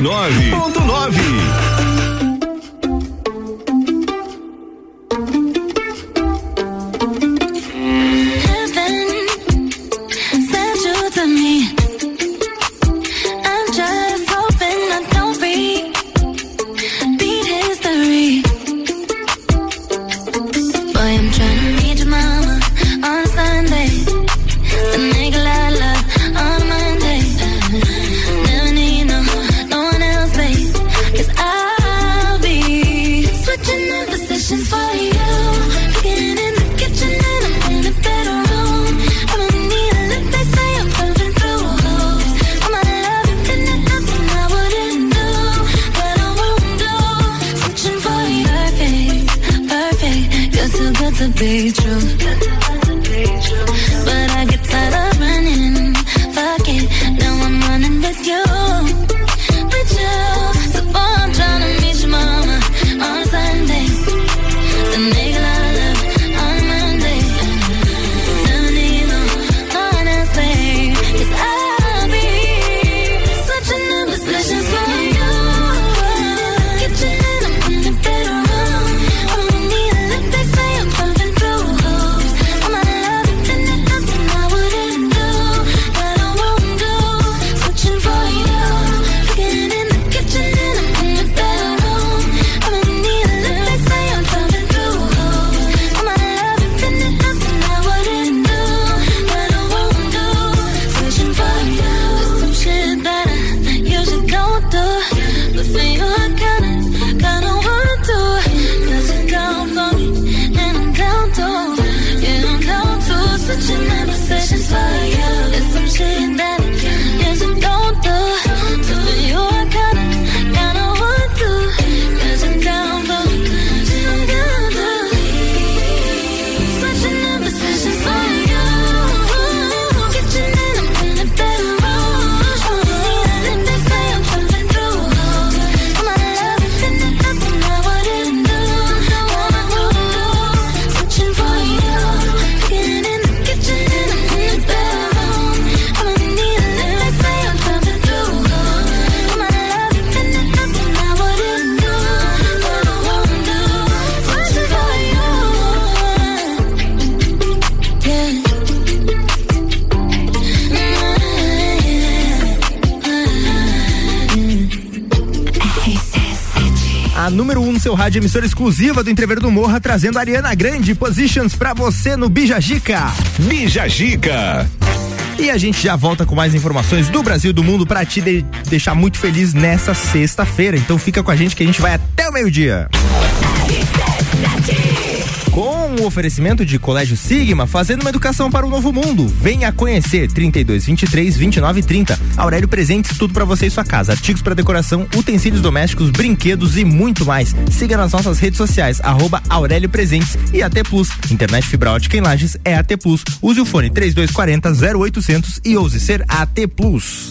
39. Rádio emissora exclusiva do Entreveiro do Morra, trazendo Ariana Grande Positions para você no Bijagica. Bijagica. E a gente já volta com mais informações do Brasil do mundo para te de deixar muito feliz nessa sexta-feira. Então fica com a gente que a gente vai até o meio-dia. O oferecimento de Colégio Sigma, fazendo uma educação para o novo mundo. Venha conhecer 32 23 29 30. Aurélio Presentes, tudo para você e sua casa. Artigos para decoração, utensílios domésticos, brinquedos e muito mais. Siga nas nossas redes sociais, arroba Aurélio Presentes e AT Plus. Internet fibra ótica em Lages é AT Plus. Use o fone 3240 0800 e ouse ser AT Plus.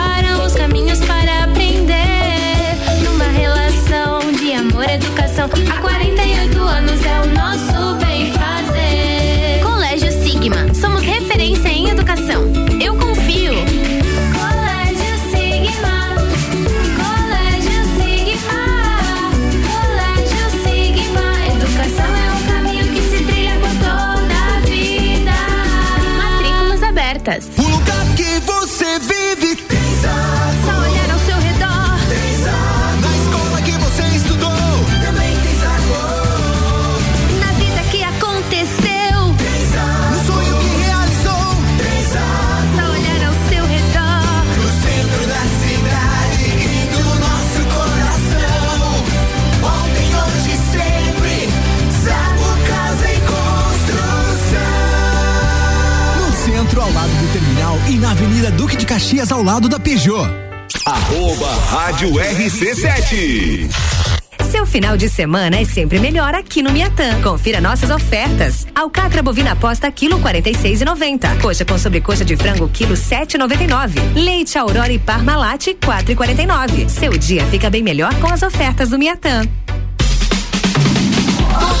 os caminhos para aprender. Numa relação de amor educação, há 48 anos é o nosso na Avenida Duque de Caxias, ao lado da Peugeot. Arroba Rádio RC7. Seu final de semana é sempre melhor aqui no Miatã. Confira nossas ofertas. Alcatra bovina posta quilo 46,90. Coxa com sobrecoxa de frango quilo 7,99. Leite Aurora e Parmalat 4,49. Seu dia fica bem melhor com as ofertas do Miatã.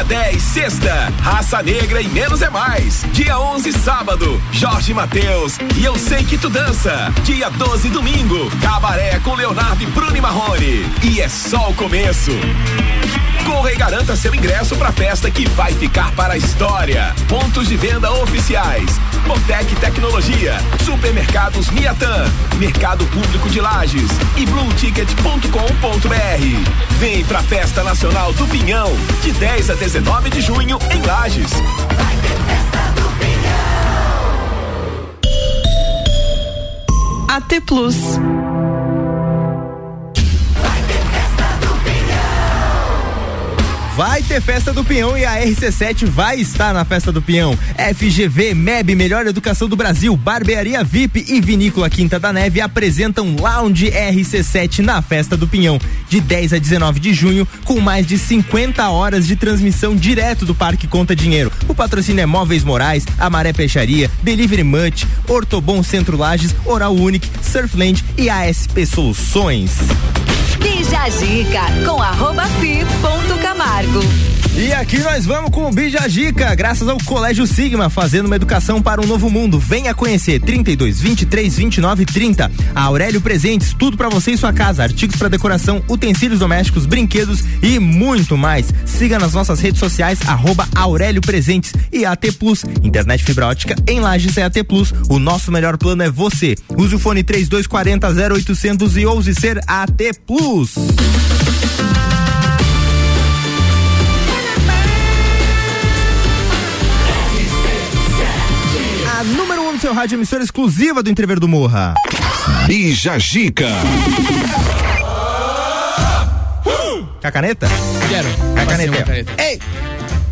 Dia 10, sexta, Raça Negra e Menos é Mais. Dia 11, sábado, Jorge Mateus e Eu Sei Que Tu Dança. Dia 12, domingo, Cabaré com Leonardo e Bruno e Marrone. E é só o começo. Corra e garanta seu ingresso pra festa que vai ficar para a história. Pontos de venda oficiais. Botec Tecnologia, Supermercados Miatã, Mercado Público de Lages e blueticket.com.br. Vem pra Festa Nacional do Pinhão, de 10 a 19 de junho em Lages. AT Plus. Vai ter festa do Pinhão e a RC7 vai estar na festa do Pinhão. FGV, MEB, Melhor Educação do Brasil, Barbearia VIP e Vinícola Quinta da Neve apresentam Lounge RC7 na festa do Pinhão, de 10 a 19 de junho, com mais de 50 horas de transmissão direto do Parque Conta Dinheiro. O patrocínio é Móveis Morais, Amaré Peixaria, Delivery Munch, Ortobon Centro Lages, Oral Unique, Surfland e ASP Soluções. Bija Zica com arroba fi Camargo. E aqui nós vamos com o Bija Gica, graças ao Colégio Sigma, fazendo uma educação para um novo mundo. Venha conhecer 32 23 29 30. A Aurélio Presentes, tudo para você e sua casa, artigos para decoração, utensílios domésticos, brinquedos e muito mais. Siga nas nossas redes sociais arroba Aurélio Presentes e AT Plus, internet fibra ótica em Lages é AT Plus. O nosso melhor plano é você. Use o fone 3240 0800 e ouse ser AT Plus. No seu rádio emissora exclusiva do Entrever do Morra. Bija Gica. Quer a caneta? Quero. Quer a caneta? caneta. Ei!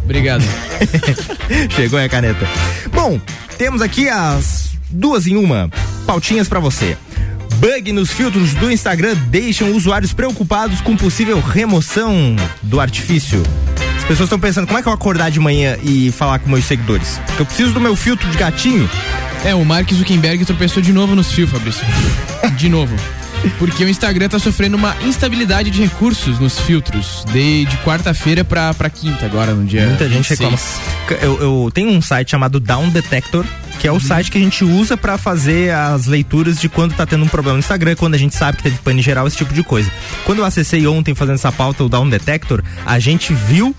Obrigado. <laughs> Chegou a caneta. Bom, temos aqui as duas em uma pautinhas pra você. Bug nos filtros do Instagram deixam usuários preocupados com possível remoção do artifício. As pessoas estão pensando, como é que eu vou acordar de manhã e falar com meus seguidores? Porque eu preciso do meu filtro de gatinho. É, o Mark Zuckerberg tropeçou de novo nos fios, Fabrício. De novo. Porque o Instagram tá sofrendo uma instabilidade de recursos nos filtros. De, de quarta-feira pra, pra quinta, agora no dia. Muita gente 26. reclama. Eu, eu tenho um site chamado Down Detector, que é o site que a gente usa pra fazer as leituras de quando tá tendo um problema no Instagram, quando a gente sabe que teve pane geral, esse tipo de coisa. Quando eu acessei ontem fazendo essa pauta, o Down Detector, a gente viu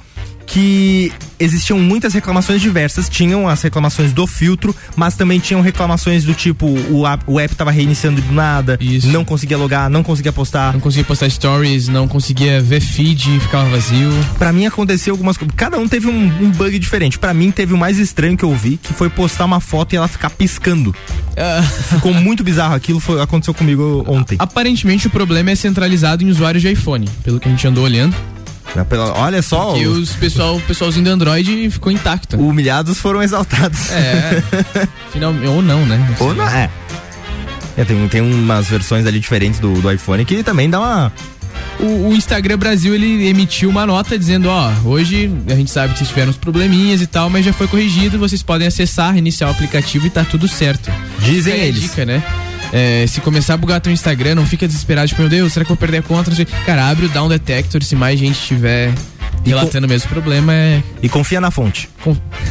que existiam muitas reclamações diversas. Tinham as reclamações do filtro, mas também tinham reclamações do tipo o app, o app tava reiniciando do nada, não conseguia logar, não conseguia postar. Não conseguia postar stories, não conseguia ver feed, ficava vazio. Pra mim aconteceu algumas coisas. Cada um teve um, um bug diferente. Pra mim teve o mais estranho que eu vi, que foi postar uma foto e ela ficar piscando. Ficou muito bizarro aquilo, foi, aconteceu comigo ontem. Aparentemente o problema é centralizado em usuários de iPhone, pelo que a gente andou olhando. Olha só. E os pessoal, o pessoalzinho do Android ficou intacto. Humilhados foram exaltados. É. <laughs> Finalmente, ou não, né? Ou não, é. É, tem, tem umas versões ali diferentes do, do iPhone que também dá uma. O, o Instagram Brasil ele emitiu uma nota dizendo, ó, hoje a gente sabe que vocês tiveram uns probleminhas e tal, mas já foi corrigido, vocês podem acessar, iniciar o aplicativo e tá tudo certo. Dizem Fica eles. dica, né? É, se começar a bugar teu Instagram, não fica desesperado, tipo, meu Deus, será que eu vou perder a conta? Cara, abre o Down Detector, se mais gente tiver relatando o mesmo problema, é. E confia na fonte.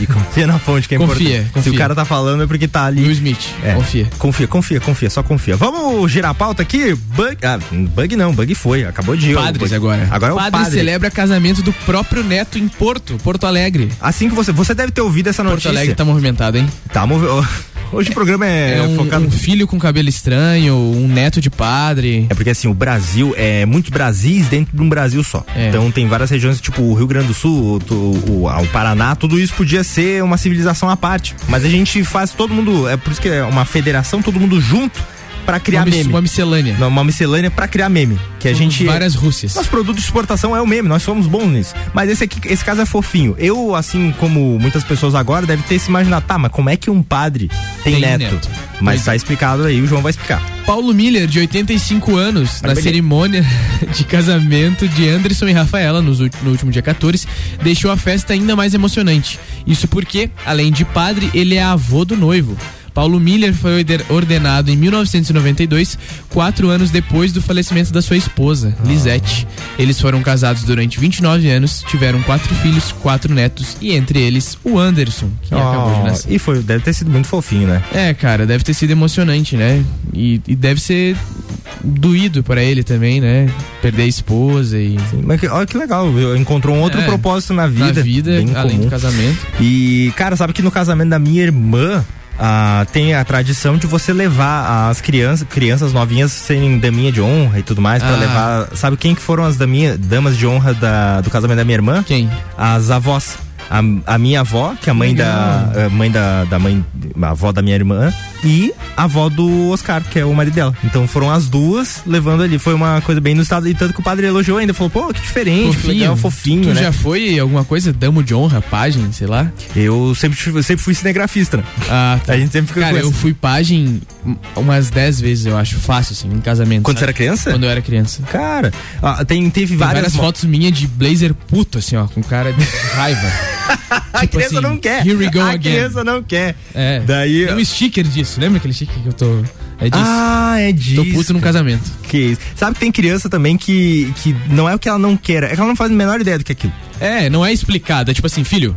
E confia na fonte, que é Confia, importante. Se confia. o cara tá falando é porque tá ali. Will Smith, É. confia. Confia, confia, confia, só confia. Vamos girar a pauta aqui? Bug. Ah, bug não, bug foi. Acabou de ir. Padres o agora. Agora é o padre, padre. celebra casamento do próprio neto em Porto, Porto Alegre. Assim que você. Você deve ter ouvido essa Porto notícia. Alegre tá movimentado, hein? Tá movimentado. <laughs> Hoje o programa é, É um, focado. um filho com cabelo estranho, um neto de padre. É porque assim, o Brasil é muitos Brasis dentro de um Brasil só. É. Então tem várias regiões, tipo o Rio Grande do Sul, o, o, o Paraná, tudo isso podia ser uma civilização à parte. Mas a gente faz todo mundo, é por isso que é uma federação, todo mundo junto pra criar Uma meme. uma miscelânea. Não, uma miscelânea pra criar meme. Que a Somos gente. várias Rússias. Nosso produto de exportação é o meme, nós somos bons nisso. Mas esse aqui, esse caso é fofinho. Eu, assim como muitas pessoas agora, deve ter se imaginado, tá, mas como é que um padre tem, Tem neto? neto. Mas Pois tá é. explicado aí, o João vai explicar. Paulo Miller, de 85 anos, na cerimônia <laughs> de casamento de Anderson e Rafaela, no último dia 14, deixou a festa ainda mais emocionante. Isso porque, além de padre, ele é avô do noivo. Paulo Miller foi orde- ordenado em 1992, quatro anos depois do falecimento da sua esposa, Lisette. Eles foram casados durante 29 anos, tiveram quatro filhos, quatro netos e entre eles o Anderson, que acabou de nascer. e foi, deve ter sido muito fofinho, né? É, cara, deve ter sido emocionante, né? E, e deve ser doído pra ele também, né? Perder a esposa e. Mas que- olha que legal, encontrou um outro É, propósito na vida. Na vida, além comum. do casamento. E, cara, sabe que no casamento da minha irmã. Ah, tem a tradição de você levar as crianças, crianças novinhas serem daminha de honra e tudo mais, pra Ah. levar. Sabe quem que foram as daminha, damas de honra da- do casamento da minha irmã? Quem? As avós. A, a minha avó, que é a mãe da. a mãe da, da mãe. A avó da minha irmã. E a avó do Oscar, que é o marido dela. Então foram as duas levando ali. Foi uma coisa bem inusitada. E tanto que o padre elogiou ainda. Falou, pô, que diferente, que legal, fofinho, Tu né? já foi alguma coisa? Damo de honra, página, sei lá? Eu sempre, eu sempre fui cinegrafista, né? Ah, tá. A gente sempre fica Cara, eu fui página umas 10 vezes, eu acho, fácil, assim, em casamento. Quando você sabe? era criança? Quando eu era criança. Cara, ah, tem, teve Tem várias, várias fotos minhas de blazer puto, assim, ó, com cara de raiva. <laughs> A Tipo criança assim, não quer. Here we go a again. criança não quer. É. Daí. Tem um sticker disso, lembra aquele sticker que eu tô. É disso. Ah, é disso. Tô puto num casamento. Que isso. Sabe que tem criança também que, que não é o que ela não quer, é que ela não faz a menor ideia do que é aquilo. É, não é explicado. É tipo assim, filho,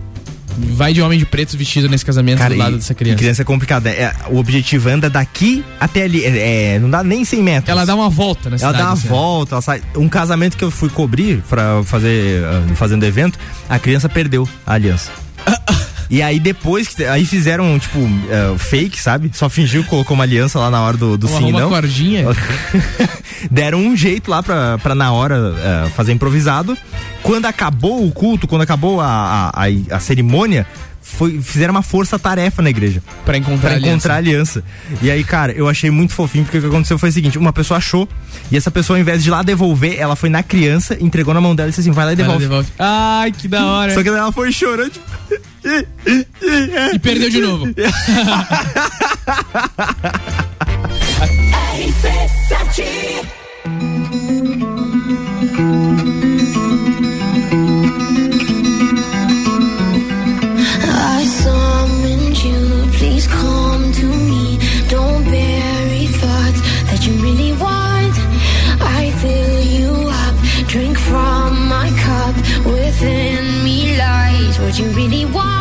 vai de homem de preto vestido nesse casamento do lado e- dessa criança. criança é complicada. É, o objetivo anda daqui até ali. É, é, não dá nem 100 metros. Ela dá uma volta na Ela cidade. dá uma assim, ó. volta, ela sai. Um casamento que eu fui cobrir pra fazer, ah, fazendo evento, a criança perdeu a aliança. <laughs> E aí depois, que- aí fizeram, tipo, ah, fake, sabe? Só fingiu que colocou uma aliança lá na hora do, do Uma, sim, uma não. cordinha. <laughs> Deram um jeito lá pra, pra na hora ah, fazer improvisado. Quando acabou o culto, quando acabou a, a, a- a cerimônia, foi, fizeram uma força-tarefa na igreja. Pra encontrar Pra a aliança. encontrar a aliança. E aí, cara, eu achei muito fofinho, porque o que aconteceu foi o seguinte: uma pessoa achou, e essa pessoa, ao invés de lá devolver, ela foi na criança, entregou na mão dela e disse assim: vai lá e devolve. devolve. Ai, que da hora. Só que ela foi chorando, tipo. <laughs> E perdeu de novo. RC7 what you really want.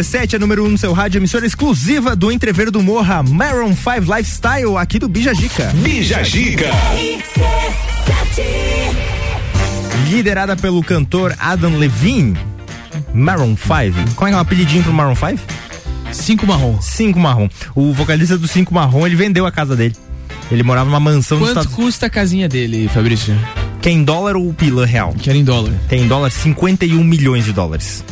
RC7 é número 1 um no seu rádio, emissora exclusiva do Entrever do Morra, Maroon 5 Lifestyle, aqui do Bija Gica. Bija Gica. Liderada pelo cantor Adam Levine, Maroon 5. Qual é, que é o apelidinho pro Maroon 5? Cinco Marrom. Cinco Marrom. O vocalista do Cinco Marrom, ele vendeu a casa dele. Ele morava numa mansão Quanto Estados custa a casinha dele, Fabrício? Que é em dólar ou pila real? Que era em dólar. Que é em dólar 51 milhões de dólares.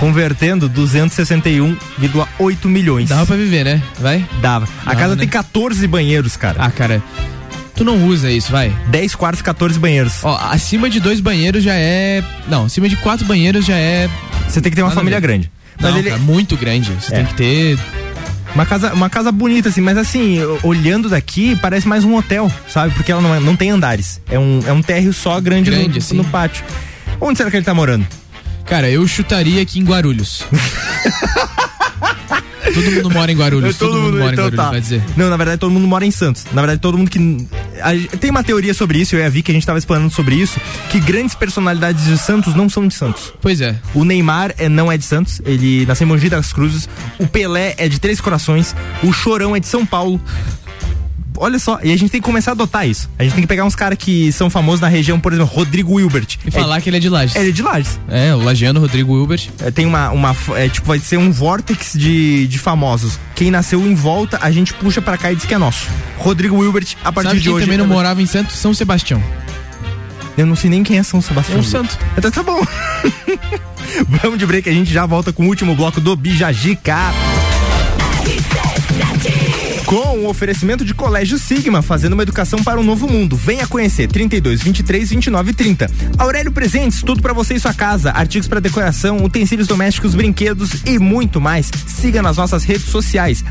Convertendo 261,8 milhões. Dava pra viver, né? Vai? Dava. A Dava, casa né? tem 14 banheiros, cara. Ah, cara. Tu não usa isso, vai? 10 quartos, 14 banheiros. Ó, acima de dois banheiros já é. Não, acima de quatro banheiros já é. Você tem que ter uma Nada a família grande. Não, Mas ele- cara, muito grande. Você É. tem que ter. Uma casa, uma casa bonita, assim, mas assim, olhando daqui, parece mais um hotel, sabe? Porque ela não, é- não tem andares. É um, é um térreo só grande, Grande, no, assim. no pátio. Onde será que ele tá morando? Cara, eu chutaria aqui em Guarulhos. <laughs> todo mundo mora em Guarulhos. todo, mundo, mora então em Guarulhos, tá. vai dizer. Não, na verdade todo mundo mora em Santos. Na verdade todo mundo que. a- tem uma teoria sobre isso, eu e a Vi que a gente tava explanando sobre isso, que grandes personalidades de Santos não são de Santos. Pois é. O Neymar é, não é de Santos, ele nasceu em Mogi das Cruzes. O Pelé é de Três Corações. O Chorão é de São Paulo. Olha só, e a gente tem que começar a adotar isso. A gente tem que pegar uns caras que são famosos na região, por exemplo, Rodrigo Wilbert. E falar que ele é de Lages. Ele é de Lages. É, o Lagiano Rodrigo Wilbert. É, tem uma, uma é, tipo, vai ser um vórtex de, de famosos. Quem nasceu em volta, a gente puxa pra cá e diz que é nosso. Rodrigo Wilbert, a partir Sabe de hoje. também não é- morava em Santos? São Sebastião. Eu não sei nem quem é São Sebastião. É um santo. Então tá bom. <laughs> Vamos de break, a gente já volta com o último bloco do Bijagica. Com o oferecimento de Colégio Sigma, fazendo uma educação para um novo mundo. Venha conhecer 32 23 29 30. Aurélio Presentes, tudo para você e sua casa, artigos para decoração, utensílios domésticos, brinquedos e muito mais. Siga nas nossas redes sociais,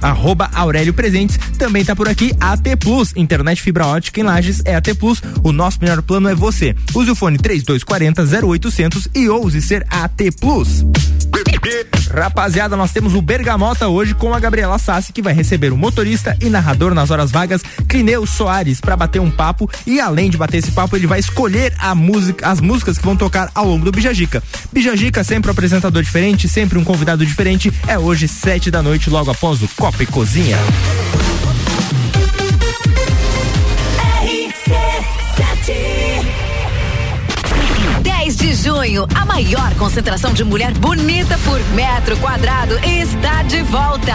arroba Aurélio Presentes. Também tá por aqui AT Plus, internet fibra ótica em Lages é AT Plus. O nosso melhor plano é você. Use o fone 3240 0800 e ouse ser AT Plus. Rapaziada, nós temos o Bergamota hoje com a Gabriela Sassi, que vai receber o motorista e narrador nas horas vagas, Clineu Soares, para bater um papo. E além de bater esse papo, ele vai escolher a música, as músicas que vão tocar ao longo do Bijagica. Bijagica, sempre um apresentador diferente, sempre um convidado diferente. É hoje, sete da noite, logo após o Copa e Cozinha. 10 de junho, a maior concentração de mulher bonita por metro quadrado está de volta.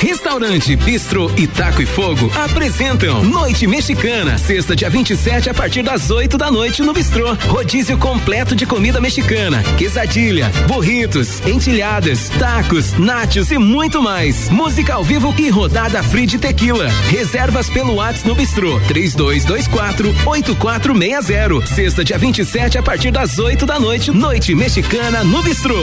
Restaurante Bistro e Taco e Fogo apresentam Noite Mexicana, sexta dia 27 a partir das 8 da noite no Bistrô. Rodízio completo de comida mexicana, quesadilha, burritos, entilhadas, tacos, nachos e muito mais. Música ao vivo e rodada free de tequila. Reservas pelo WhatsApp no Bistrô 3224 8460. Sexta dia 27 a partir das 8 da noite. Noite Mexicana no Bistrô.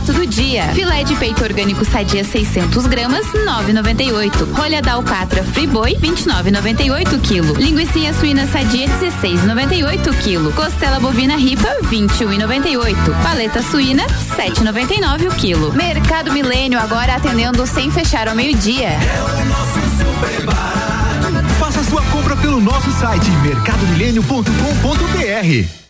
barato do dia. Filé de peito orgânico sadia 600 gramas, 9,98. Rolha da alcatra Friboi, 29,98 quilo. Linguiça suína sadia 16,98 quilo. Costela bovina ripa, 21,98. Paleta suína, 7,99 o quilo. Mercado Milênio agora atendendo sem fechar ao meio-dia. Faça sua compra pelo nosso site mercadomilênio.com.br.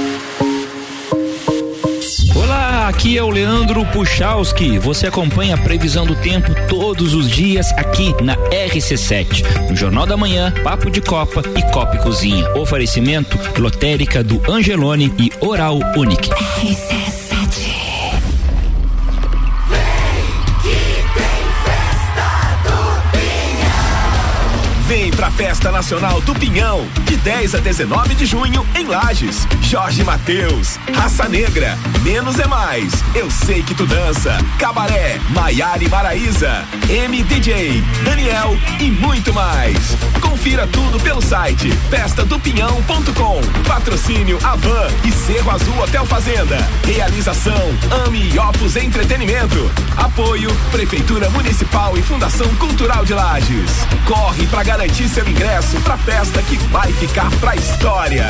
Olá, aqui é o Leandro Puchalski. Você acompanha a previsão do tempo todos os dias aqui na RC7. No Jornal da Manhã, Papo de Copa e Copa e Cozinha. Oferecimento lotérica do Angelone e Oral Unique. Vem pra Festa Nacional do Pinhão, de 10 a 19 de junho, em Lages. Jorge Mateus, Raça Negra, Menos é Mais, Eu Sei Que Tu Dança, Cabaré, Maiara e Maraíza, MDJ, Daniel e muito mais. Confira tudo pelo site festadopinhão.com. Patrocínio Avan e Cerro Azul Hotel Fazenda. Realização Ame e Opus Entretenimento. Apoio Prefeitura Municipal e Fundação Cultural de Lages. Corre pra garantir seu ingresso pra festa que vai ficar pra história.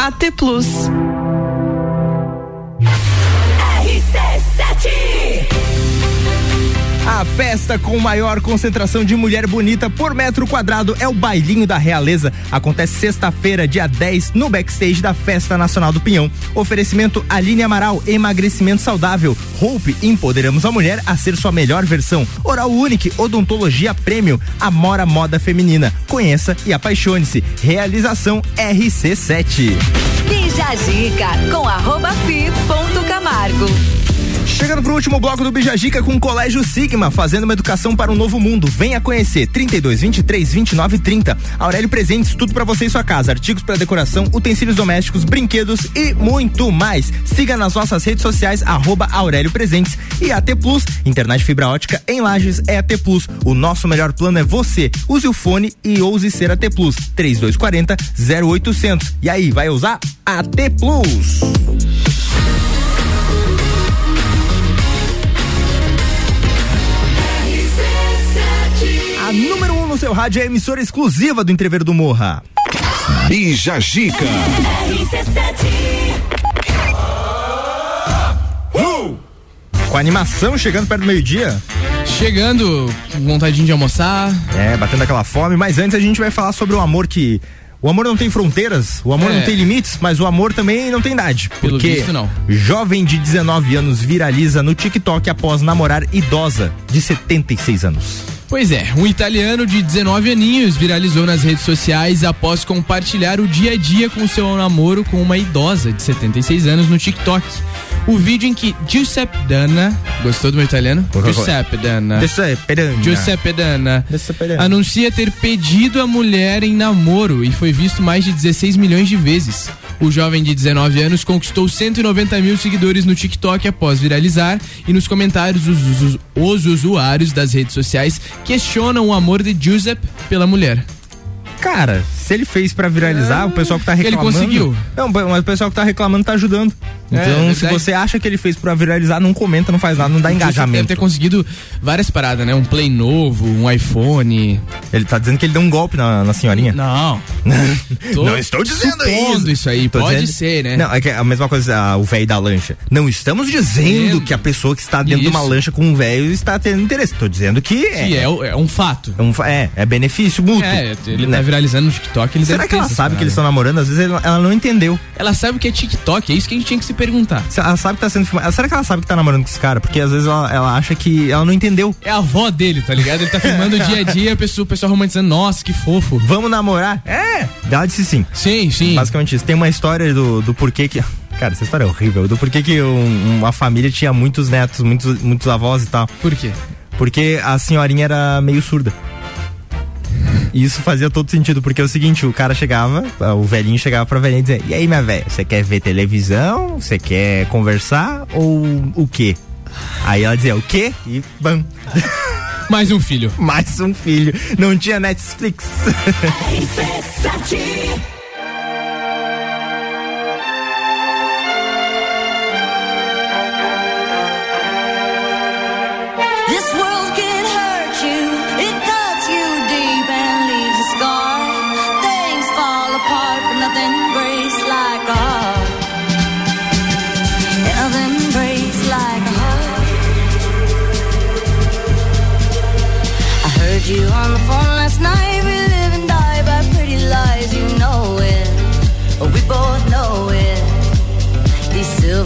AT Plus. A festa com maior concentração de mulher bonita por metro quadrado é o Bailinho da Realeza. Acontece sexta-feira, dia 10, no backstage da Festa Nacional do Pinhão. Oferecimento Aline Amaral, emagrecimento saudável. Hope, empoderamos a mulher a ser sua melhor versão. Oral Unique, odontologia premium. Amora Moda Feminina. Conheça e apaixone-se. Realização RC7. Bija Zica com arroba fi ponto Camargo. Chegando pro último bloco do Bijagica com o Colégio Sigma, fazendo uma educação para um novo mundo. Venha conhecer 32 23 29 30. Aurélio Presentes, tudo para você e sua casa, artigos para decoração, utensílios domésticos, brinquedos e muito mais. Siga nas nossas redes sociais arroba Aurélio Presentes e AT Plus, internet fibra ótica em Lages é AT Plus. O nosso melhor plano é você. Use o fone e ouse ser AT Plus 3240 0800. E aí, vai usar AT Plus? Seu rádio é a emissora exclusiva do Entrever do Morra. Bija Gica. Com a animação chegando perto do meio-dia. Chegando, com vontade de almoçar. É, batendo aquela fome. Mas antes a gente vai falar sobre o amor que. O amor não tem fronteiras, o amor É. não tem limites, mas o amor também não tem idade. Pelo Porque visto, não. jovem de 19 anos viraliza no TikTok após namorar idosa de 76 anos. Pois é, um italiano de 19 aninhos viralizou nas redes sociais após compartilhar o dia a dia com seu namoro com uma idosa de 76 anos no TikTok. O vídeo em que Giuseppe Dana, gostou do meu italiano? Giuseppe Dana. Giuseppe Dana. Giuseppe Dana. Giuseppe Dana. Anuncia ter pedido a mulher em namoro e foi visto mais de 16 milhões de vezes. O jovem de 19 anos conquistou 190 mil seguidores no TikTok após viralizar e nos comentários os, os- os usuários das redes sociais questionam o amor de Giuseppe pela mulher. Cara, se ele fez pra viralizar, o pessoal que tá Ah, Ele reclamando. conseguiu. Não, mas o pessoal que tá reclamando tá ajudando. É, Então, se verdade. você acha que ele fez pra viralizar, não comenta, não faz nada, não dá O Giuseppe Deve engajamento. ter conseguido várias paradas, né? Um Play novo, um iPhone. Ele tá dizendo que ele deu um golpe na, na senhorinha. Não. <laughs> Não estou dizendo supondo isso aí, Tô pode dizendo- ser, né? Não, é que é a mesma coisa, ah, o velho da lancha. Não estamos dizendo Dizendo. que a pessoa que está dentro de uma Isso. lancha com um velho está tendo interesse. Tô dizendo que é. Que é, o- é um fato. É, um é, é benefício mútuo. É, ele né? tá viralizando no TikTok, ele Será que ela sabe que eles estão namorando? Às vezes ela, ela não entendeu. Ela sabe o que é TikTok, é isso que a gente tinha que se perguntar. Se Ela sabe que tá sendo filmado. Será que ela sabe que tá namorando com esse cara? Porque às vezes ela, ela acha que ela não entendeu. É a avó dele, tá ligado? Ele tá filmando o dia a dia, o pessoal romantizando, nossa, que fofo. Vamos namorar? É! Ela disse sim. Sim, sim. Basicamente isso. Tem uma história do, do porquê que. Cara, essa história é horrível. Do porquê que um- uma família tinha muitos netos, muitos, muitos avós e tal. Por quê? Porque a senhorinha era meio surda. E isso fazia todo sentido, porque é o seguinte, o cara chegava, o velhinho chegava pra velhinha e dizia, e aí, minha velha, você quer ver televisão? Você quer conversar? Ou o quê? Aí ela dizia, o quê? E bam. <laughs> Mais um filho. Mais um filho. Não tinha Netflix. <laughs>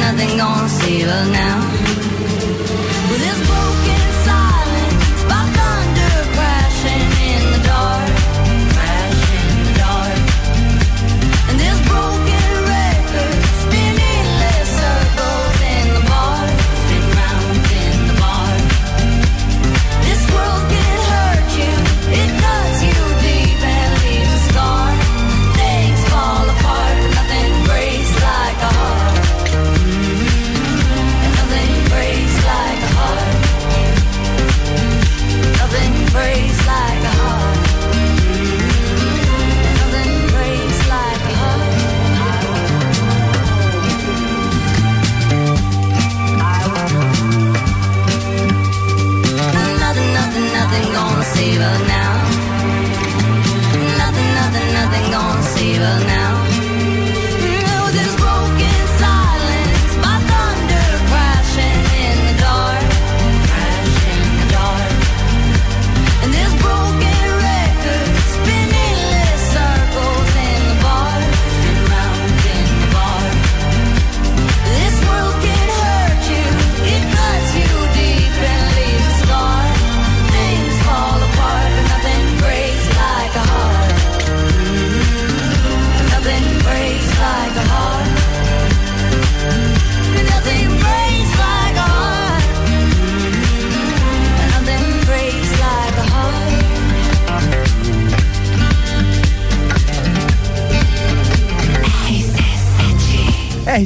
Nothing, gonna save us now.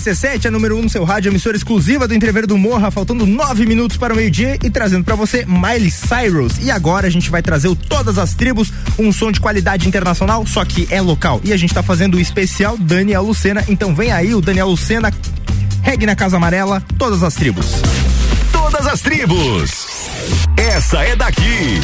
RC7, a número 1 um, seu rádio, emissora exclusiva do Entrever do Morra, faltando nove minutos para o meio-dia e trazendo para você Miley Cyrus. E agora a gente vai trazer o Todas as Tribos, um som de qualidade internacional, só que é local. E a gente tá fazendo o especial Daniel Lucena, então vem aí o Daniel Lucena, regue na Casa Amarela, Todas as Tribos. Todas as Tribos. Essa é daqui.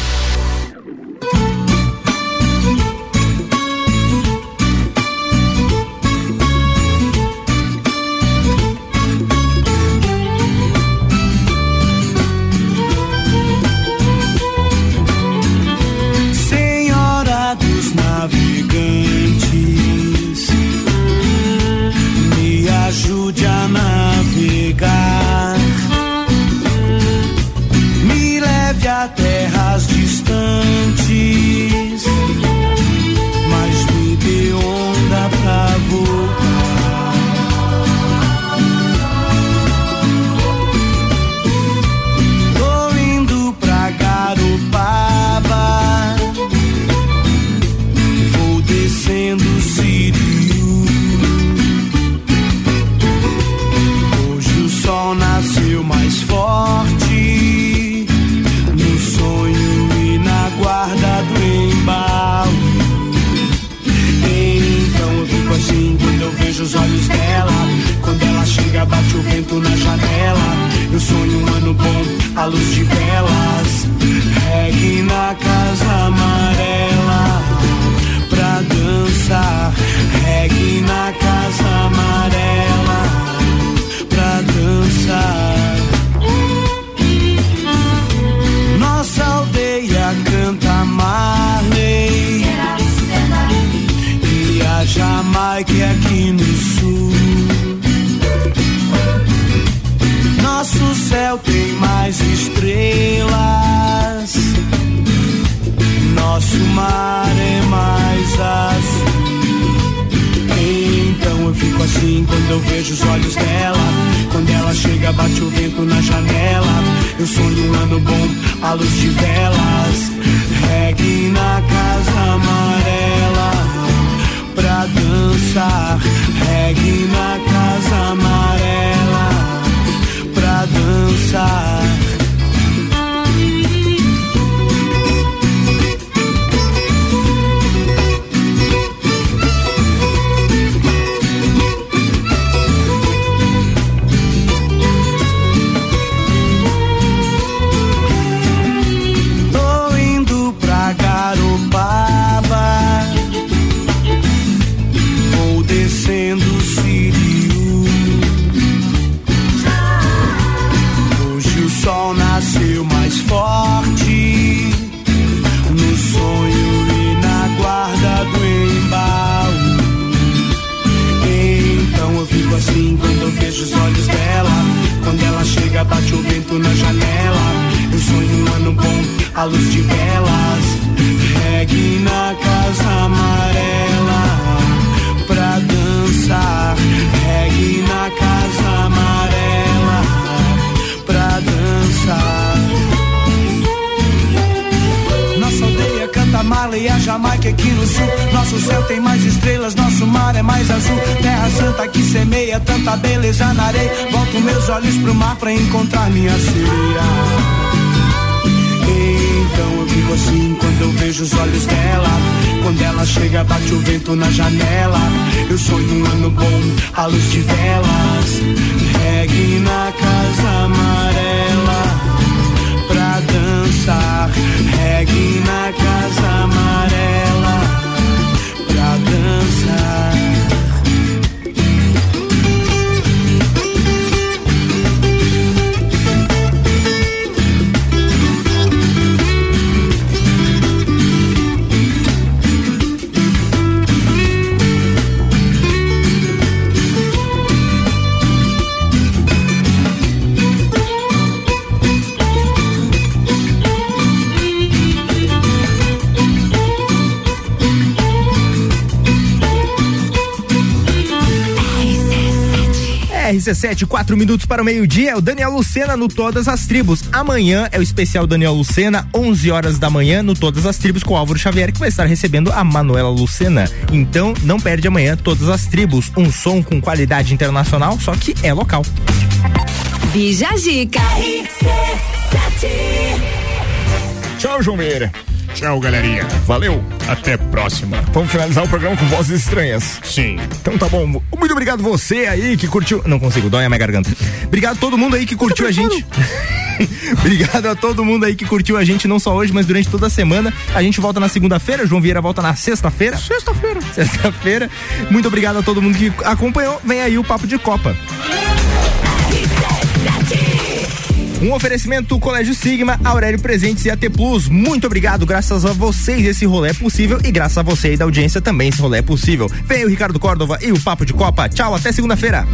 Chega, bate o vento na janela. Eu sonho um ano bom, à luz de velas. Regue na casa amarela pra dançar. Regue na casa amarela pra dançar. Vento na janela. Eu sonho um ano bom, à luz de velas. Regue na casa amarela Jamaica aqui no sul. Nosso céu tem mais estrelas, nosso mar é mais azul. Terra santa que semeia tanta beleza na areia. Volto meus olhos pro mar pra encontrar minha sereia. Então eu fico assim quando eu vejo os olhos dela. Quando ela chega, bate o vento na janela. Eu sonho um ano bom, à luz de velas. Regue na casa amarela pra dançar. Regue na casa amarela RC7, 4 minutos para o meio-dia, é o Daniel Lucena no Todas as Tribos. Amanhã é o especial Daniel Lucena, 11 horas da manhã, no Todas as Tribos, com o Álvaro Xavier, que vai estar recebendo a Manuela Lucena. Então, não perde amanhã Todas as Tribos, um som com qualidade internacional, só que é local. Bija. Tchau, João Meira. Tchau, galerinha. Valeu. Até a próxima. Vamos finalizar o programa com vozes estranhas. Sim. Então tá bom. Muito obrigado você aí que curtiu. Não consigo, dói a minha garganta. Obrigado a todo mundo aí que curtiu a gente. <laughs> Obrigado a todo mundo aí que curtiu a gente, não só hoje, mas durante toda a semana. A gente volta na segunda-feira, João Vieira volta na sexta-feira. Sexta-feira. Sexta-feira. Muito obrigado a todo mundo que acompanhou. Vem aí o Papo de Copa. Um oferecimento Colégio Sigma, Aurélio Presentes e AT Plus. Muito obrigado, graças a vocês esse rolê é possível e graças a você e da audiência também esse rolê é possível. Vem o Ricardo Córdova e o Papo de Copa. Tchau, até segunda-feira.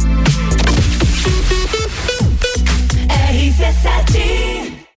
RC7